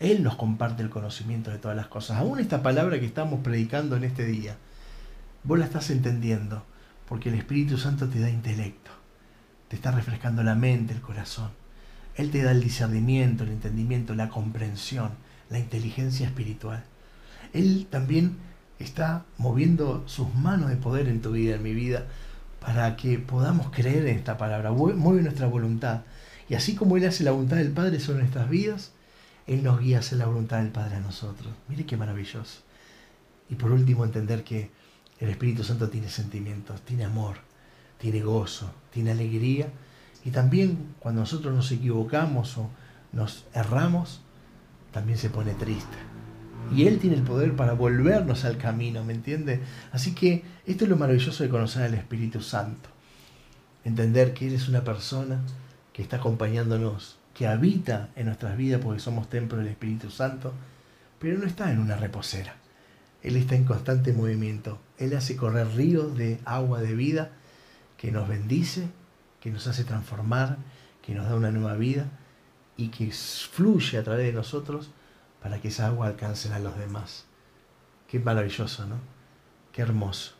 A: Él nos comparte el conocimiento de todas las cosas. Aún esta palabra que estamos predicando en este día, vos la estás entendiendo porque el Espíritu Santo te da intelecto, te está refrescando la mente, el corazón. Él te da el discernimiento, el entendimiento, la comprensión, la inteligencia espiritual. Él también está moviendo sus manos de poder en tu vida, en mi vida, para que podamos creer en esta palabra. Mueve nuestra voluntad. Y así como Él hace la voluntad del Padre sobre nuestras vidas, Él nos guía a hacer la voluntad del Padre a nosotros. Mire qué maravilloso. Y por último, entender que el Espíritu Santo tiene sentimientos, tiene amor, tiene gozo, tiene alegría. Y también cuando nosotros nos equivocamos o nos erramos, también se pone triste. Y Él tiene el poder para volvernos al camino, ¿me entiende? Así que esto es lo maravilloso de conocer al Espíritu Santo. Entender que Él es una persona que está acompañándonos, que habita en nuestras vidas porque somos templo del Espíritu Santo, pero no está en una reposera. Él está en constante movimiento. Él hace correr ríos de agua de vida que nos bendice, que nos hace transformar, que nos da una nueva vida y que fluye a través de nosotros para que esa agua alcance a los demás. Qué maravilloso, ¿no? Qué hermoso.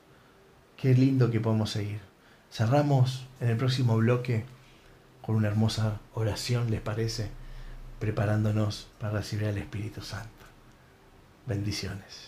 A: Qué lindo que podemos seguir. Cerramos en el próximo bloque con una hermosa oración, ¿les parece? Preparándonos para recibir al Espíritu Santo. Bendiciones.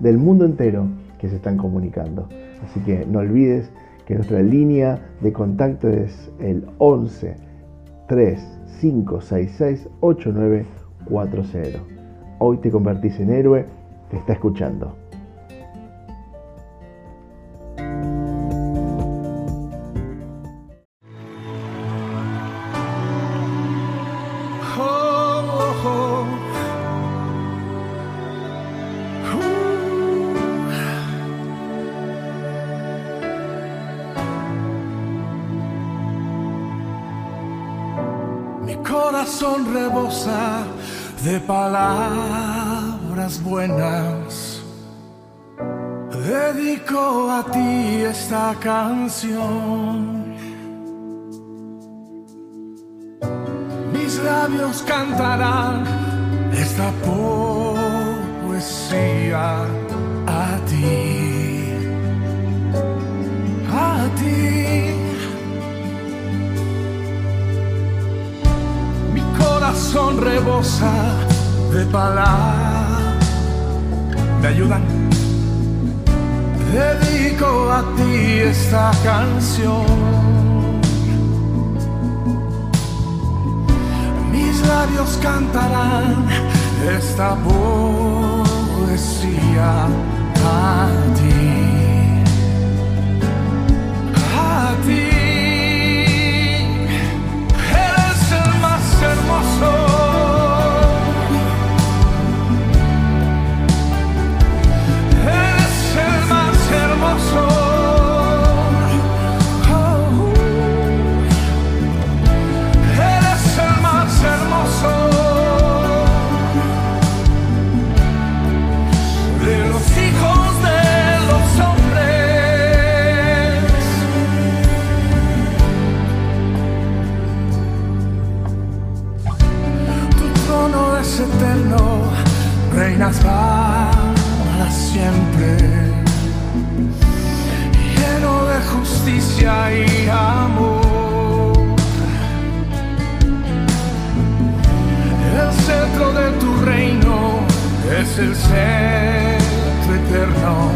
A: del mundo entero que se están comunicando. Así que no olvides que nuestra línea de contacto es el 11 3566 8940. Hoy te convertís en héroe, te está escuchando.
E: Canción. Mis labios cantarán esta poesía a ti. A ti. Mi corazón rebosa de palabras. ¿Me ayudan? A ti esta canción. Mis labios cantarán esta poesía a ti. Justicia y amor. El centro de tu reino es el centro eterno,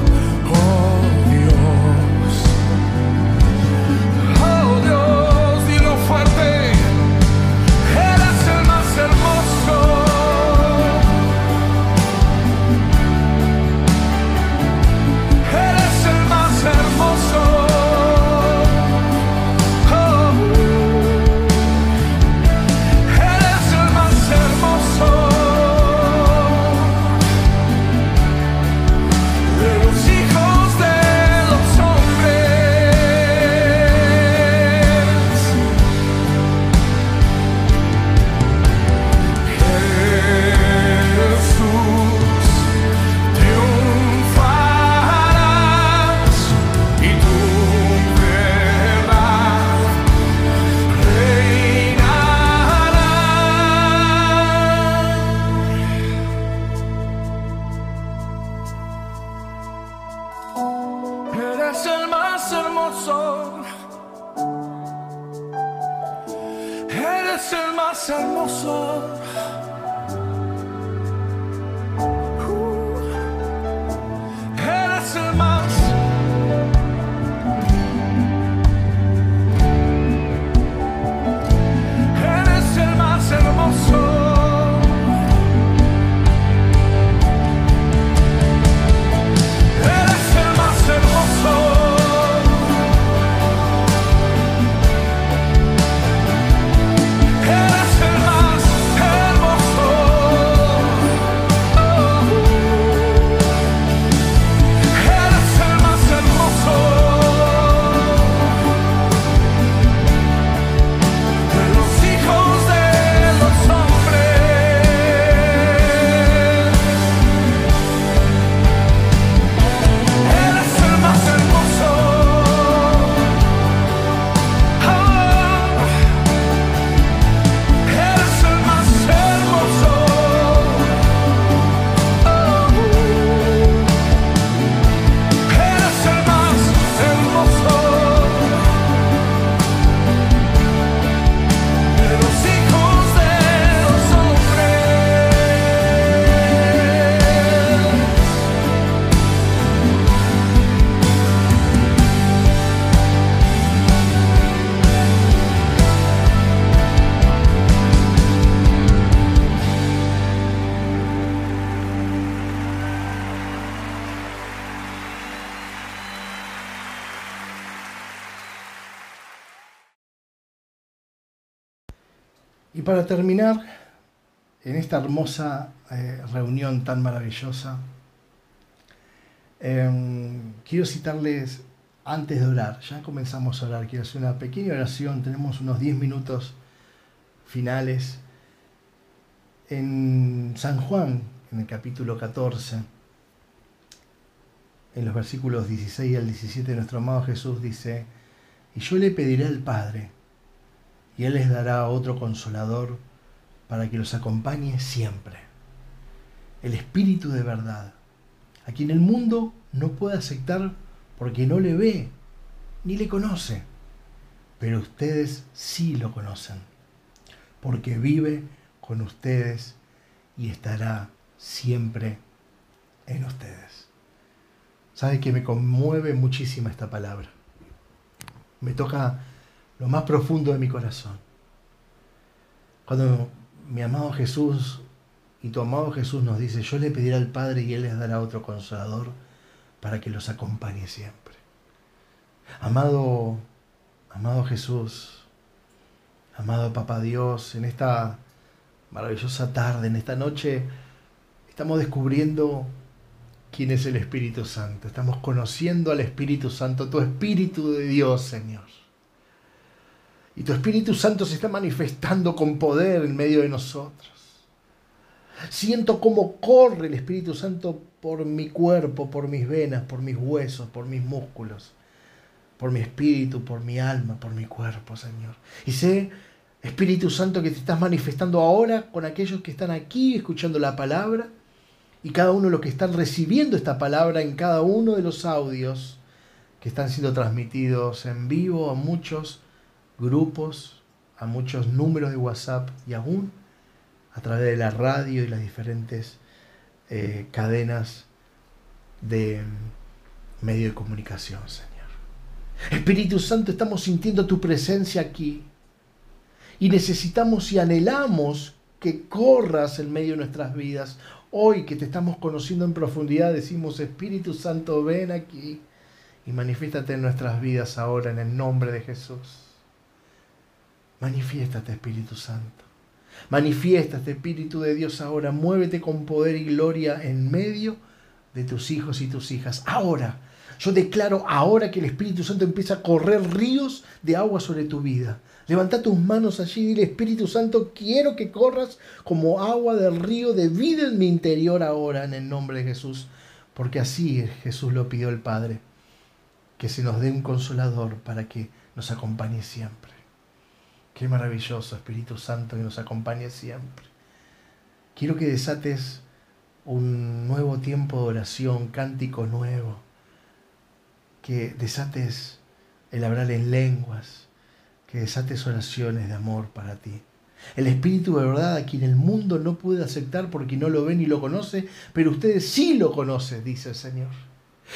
E: más hermoso. Eres el más hermoso.
A: Para terminar, en esta hermosa eh, reunión tan maravillosa, em, quiero citarles antes de orar, ya comenzamos a orar, quiero hacer una pequeña oración, tenemos unos 10 minutos finales. En San Juan, en el capítulo 14, en los versículos 16 al 17, nuestro amado Jesús dice, y yo le pediré al Padre, y Él les dará otro consolador para que los acompañe siempre. El Espíritu de verdad, a quien el mundo no puede aceptar porque no le ve ni le conoce, pero ustedes sí lo conocen, porque vive con ustedes y estará siempre en ustedes. ¿Sabe que me conmueve muchísimo esta palabra? Me toca lo más profundo de mi corazón. Cuando mi amado Jesús y tu amado Jesús nos dice, yo le pediré al Padre y Él les dará otro consolador para que los acompañe siempre. Amado, amado Jesús, amado Papá Dios, en esta maravillosa tarde, en esta noche, estamos descubriendo quién es el Espíritu Santo. Estamos conociendo al Espíritu Santo, tu Espíritu de Dios, Señor. Y tu Espíritu Santo se está manifestando con poder en medio de nosotros. Siento cómo corre el Espíritu Santo por mi cuerpo, por mis venas, por mis huesos, por mis músculos, por mi espíritu, por mi alma, por mi cuerpo, Señor. Y sé, Espíritu Santo, que te estás manifestando ahora con aquellos que están aquí escuchando la palabra y cada uno de los que están recibiendo esta palabra en cada uno de los audios que están siendo transmitidos en vivo a muchos grupos, a muchos números de WhatsApp y aún a través de la radio y las diferentes eh, cadenas de medio de comunicación, Señor. Espíritu Santo, estamos sintiendo tu presencia aquí y necesitamos y anhelamos que corras en medio de nuestras vidas. Hoy que te estamos conociendo en profundidad, decimos, Espíritu Santo, ven aquí y manifiéstate en nuestras vidas ahora en el nombre de Jesús. Manifiéstate, Espíritu Santo. Manifiéstate, Espíritu de Dios, ahora. Muévete con poder y gloria en medio de tus hijos y tus hijas. Ahora, yo declaro ahora que el Espíritu Santo empieza a correr ríos de agua sobre tu vida. Levanta tus manos allí y dile, Espíritu Santo, quiero que corras como agua del río de vida en mi interior ahora, en el nombre de Jesús. Porque así Jesús lo pidió el Padre, que se nos dé un consolador para que nos acompañe siempre. Qué maravilloso Espíritu Santo que nos acompañe siempre. Quiero que desates un nuevo tiempo de oración, cántico nuevo. Que desates el hablar en lenguas. Que desates oraciones de amor para ti. El Espíritu de verdad a quien el mundo no puede aceptar porque no lo ve ni lo conoce, pero ustedes sí lo conocen, dice el Señor.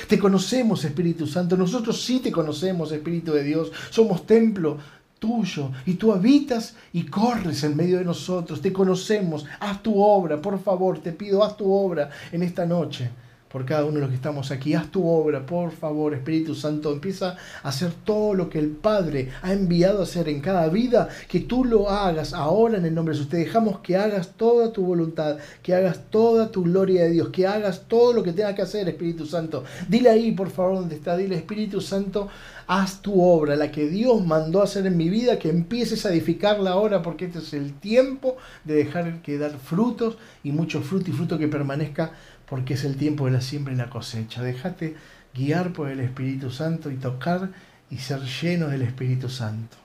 A: Te conocemos, Espíritu Santo. Nosotros sí te conocemos, Espíritu de Dios. Somos templo tuyo y tú habitas y corres en medio de nosotros. Te conocemos. Haz tu obra, por favor. Te pido, haz tu obra en esta noche por cada uno de los que estamos aquí. Haz tu obra, por favor, Espíritu Santo. Empieza a hacer todo lo que el Padre ha enviado a hacer en cada vida. Que tú lo hagas ahora en el nombre de Jesús. Te dejamos que hagas toda tu voluntad, que hagas toda tu gloria de Dios, que hagas todo lo que tengas que hacer, Espíritu Santo. Dile ahí, por favor, donde está. Dile, Espíritu Santo, haz tu obra, la que Dios mandó a hacer en mi vida, que empieces a edificarla ahora, porque este es el tiempo de dejar que dar frutos y mucho fruto y fruto que permanezca porque es el tiempo de la siembra y la cosecha. Déjate guiar por el Espíritu Santo y tocar y ser lleno del Espíritu Santo.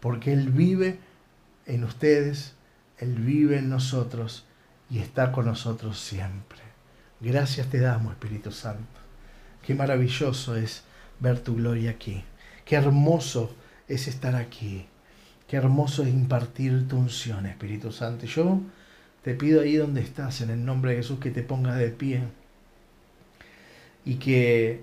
A: Porque Él vive en ustedes, Él vive en nosotros y está con nosotros siempre. Gracias te damos, Espíritu Santo. Qué maravilloso es ver tu gloria aquí. Qué hermoso es estar aquí. Qué hermoso es impartir tu unción, Espíritu Santo. Yo te pido ahí donde estás, en el nombre de Jesús, que te pongas de pie y que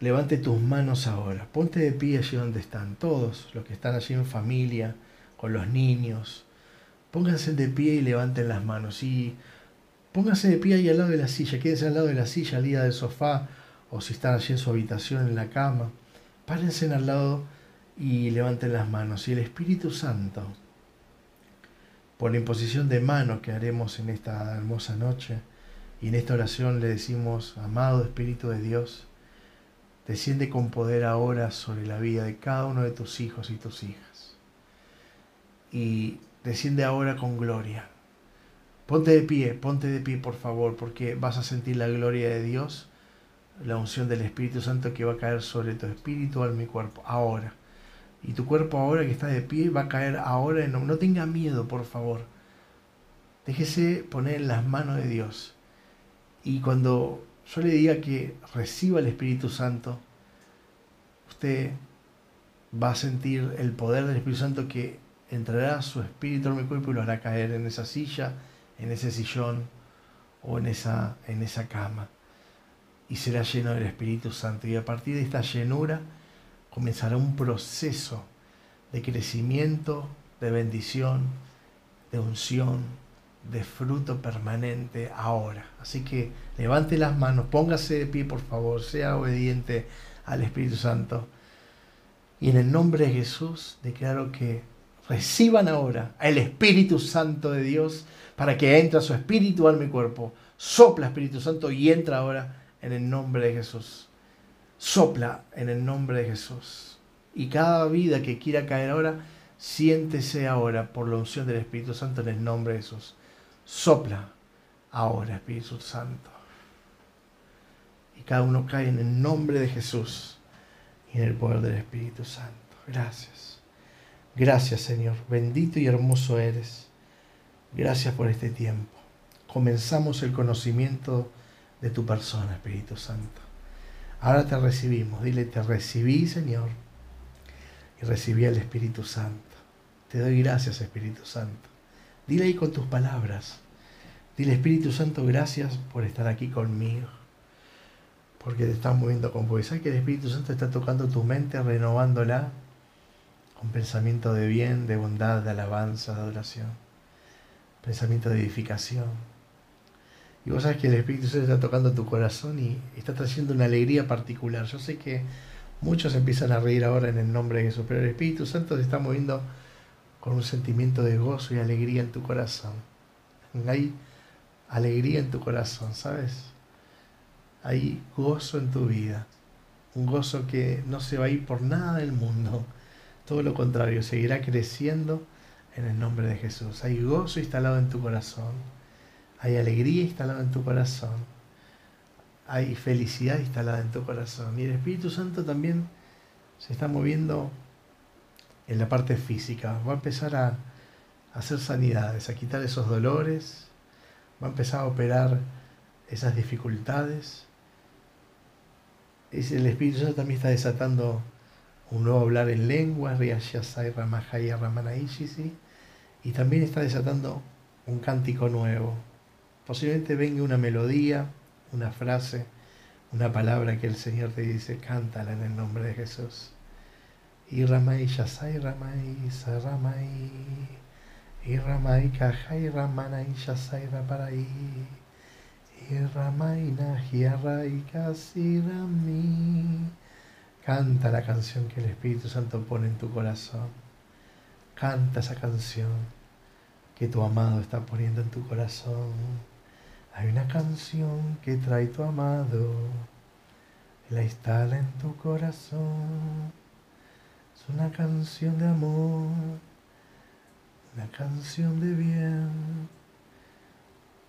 A: levante tus manos ahora. Ponte de pie allí donde están todos los que están allí en familia, con los niños. Pónganse de pie y levanten las manos. Y pónganse de pie ahí al lado de la silla. Quédense al lado de la silla, al día del sofá, o si están allí en su habitación, en la cama. Párense al lado y levanten las manos. Y el Espíritu Santo por la imposición de manos que haremos en esta hermosa noche. Y en esta oración le decimos, amado Espíritu de Dios, desciende con poder ahora sobre la vida de cada uno de tus hijos y tus hijas. Y desciende ahora con gloria. Ponte de pie, ponte de pie por favor, porque vas a sentir la gloria de Dios, la unción del Espíritu Santo que va a caer sobre tu espíritu, alma y cuerpo, ahora. Y tu cuerpo ahora que está de pie va a caer ahora. En, no tenga miedo, por favor. Déjese poner en las manos de Dios. Y cuando yo le diga que reciba el Espíritu Santo, usted va a sentir el poder del Espíritu Santo que entrará su espíritu, en mi cuerpo y lo hará caer en esa silla, en ese sillón o en esa, en esa cama. Y será lleno del Espíritu Santo. Y a partir de esta llenura comenzará un proceso de crecimiento, de bendición, de unción, de fruto permanente ahora. Así que levante las manos, póngase de pie por favor, sea obediente al Espíritu Santo. Y en el nombre de Jesús declaro que reciban ahora el Espíritu Santo de Dios para que entre su espíritu, alma y cuerpo. Sopla Espíritu Santo y entra ahora en el nombre de Jesús. Sopla en el nombre de Jesús. Y cada vida que quiera caer ahora, siéntese ahora por la unción del Espíritu Santo en el nombre de Jesús. Sopla ahora, Espíritu Santo. Y cada uno cae en el nombre de Jesús y en el poder del Espíritu Santo. Gracias. Gracias, Señor. Bendito y hermoso eres. Gracias por este tiempo. Comenzamos el conocimiento de tu persona, Espíritu Santo. Ahora te recibimos. Dile, te recibí, Señor. Y recibí al Espíritu Santo. Te doy gracias, Espíritu Santo. Dile ahí con tus palabras. Dile, Espíritu Santo, gracias por estar aquí conmigo. Porque te estás moviendo con poder. ¿Sabes que el Espíritu Santo está tocando tu mente, renovándola con pensamiento de bien, de bondad, de alabanza, de adoración? Pensamiento de edificación. Y vos sabes que el Espíritu Santo está tocando tu corazón y está trayendo una alegría particular. Yo sé que muchos empiezan a reír ahora en el nombre de Jesús, pero el Espíritu Santo se está moviendo con un sentimiento de gozo y alegría en tu corazón. Hay alegría en tu corazón, ¿sabes? Hay gozo en tu vida. Un gozo que no se va a ir por nada del mundo. Todo lo contrario, seguirá creciendo en el nombre de Jesús. Hay gozo instalado en tu corazón. Hay alegría instalada en tu corazón. Hay felicidad instalada en tu corazón. Y el Espíritu Santo también se está moviendo en la parte física. Va a empezar a, hacer sanidades, a quitar esos dolores. Va a empezar a operar esas dificultades. el Espíritu Santo también está desatando un nuevo hablar en lenguas, y también está desatando un cántico nuevo. Posiblemente venga una melodía, una frase, una palabra que el Señor te dice, cántala en el nombre de Jesús. Y Ramai Yasai Ramai Saramai. Y Ramanai Yasai Raparai. Y Nahiarai Kasirami. Canta la canción que el Espíritu Santo pone en tu corazón. Canta esa canción que tu amado está poniendo en tu corazón. Hay una canción que trae tu amado, la instala en tu corazón una canción de amor, una canción de bien,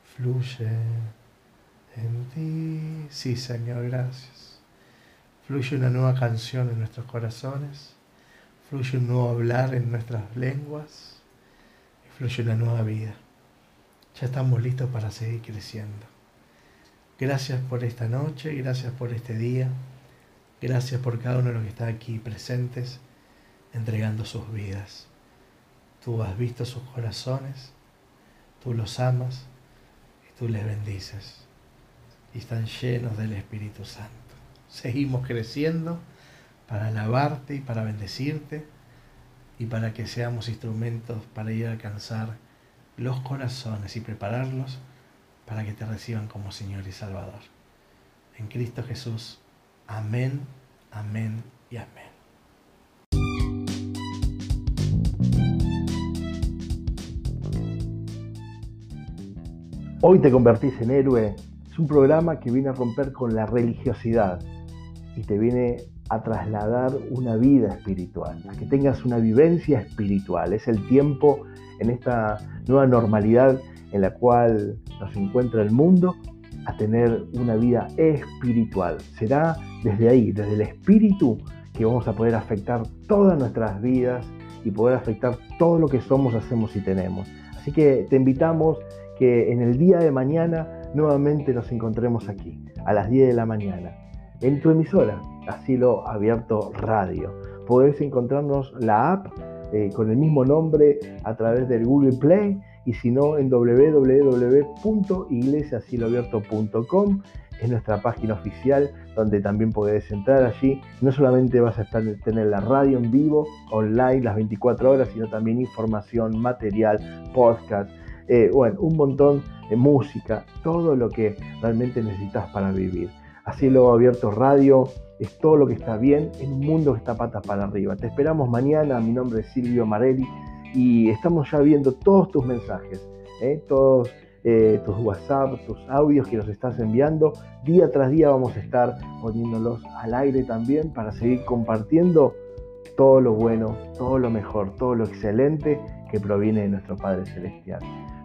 A: fluye en ti. Sí, Señor, gracias. Fluye una nueva canción en nuestros corazones, fluye un nuevo hablar en nuestras lenguas y fluye una nueva vida. Ya estamos listos para seguir creciendo. Gracias por esta noche, gracias por este día, gracias por cada uno de los que está aquí presentes entregando sus vidas. Tú has visto sus corazones, tú los amas y tú les bendices. Y están llenos del Espíritu Santo. Seguimos creciendo para alabarte y para bendecirte y para que seamos instrumentos para ir a alcanzar los corazones y prepararlos para que te reciban como Señor y Salvador. En Cristo Jesús. Amén, amén y amén. Hoy te convertís en héroe es un programa que viene a romper con la religiosidad y te viene a trasladar una vida espiritual, a que tengas una vivencia espiritual. Es el tiempo en esta nueva normalidad en la cual nos encuentra el mundo a tener una vida espiritual. Será desde ahí, desde el espíritu, que vamos a poder afectar todas nuestras vidas y poder afectar todo lo que somos, hacemos y tenemos. Así que te invitamos que en el día de mañana nuevamente nos encontremos aquí, a las 10 de la mañana, en tu emisora, Asilo Abierto Radio. Podés encontrarnos la app eh, con el mismo nombre a través del Google Play y si no en www.iglesiasiloabierto.com es nuestra página oficial donde también podés entrar allí. No solamente vas a estar, tener la radio en vivo, online las 24 horas, sino también información, material, podcast, eh, bueno, un montón de música, todo lo que realmente necesitas para vivir. Así lo abierto radio es todo lo que está bien en un mundo que está patas para arriba. Te esperamos mañana, mi nombre es Silvio Marelli y estamos ya viendo todos tus mensajes, ¿eh? todos eh, tus WhatsApp, tus audios que nos estás enviando. Día tras día vamos a estar poniéndolos al aire también para seguir compartiendo todo lo bueno, todo lo mejor, todo lo excelente que proviene de nuestro Padre Celestial.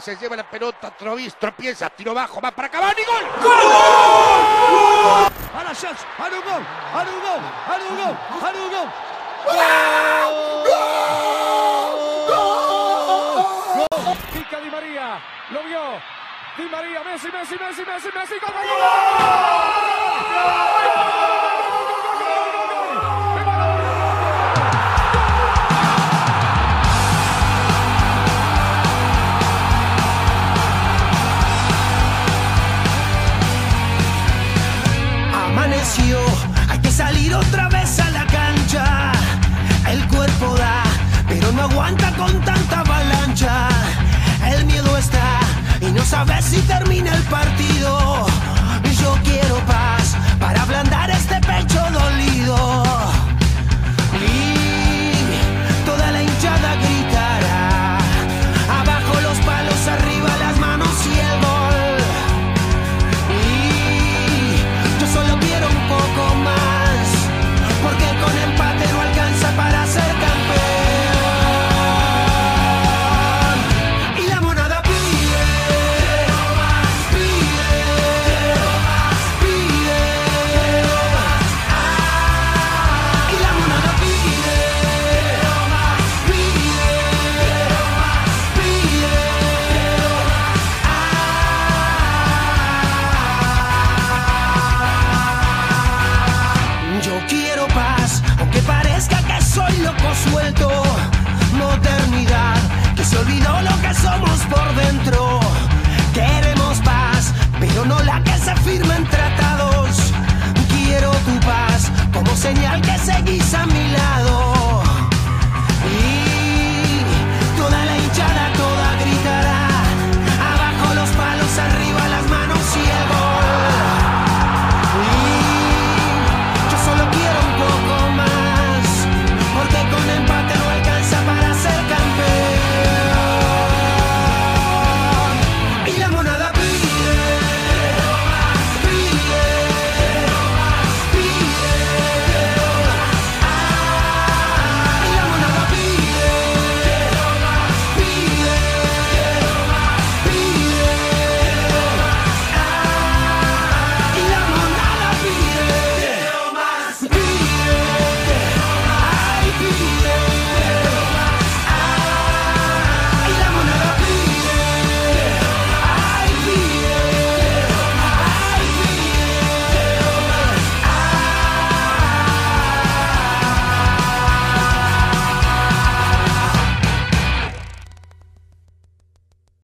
E: Se lleva la pelota, Trovis, tropieza, tiro bajo, va para Cavani, gol. ¡Gol!
F: A la chance, a un gol, a un gol, a un gol, a un gol. Gol. Pica Di María, lo vio. Di María, Messi, Messi, Messi, Messi, Messi, gol, gol, gol.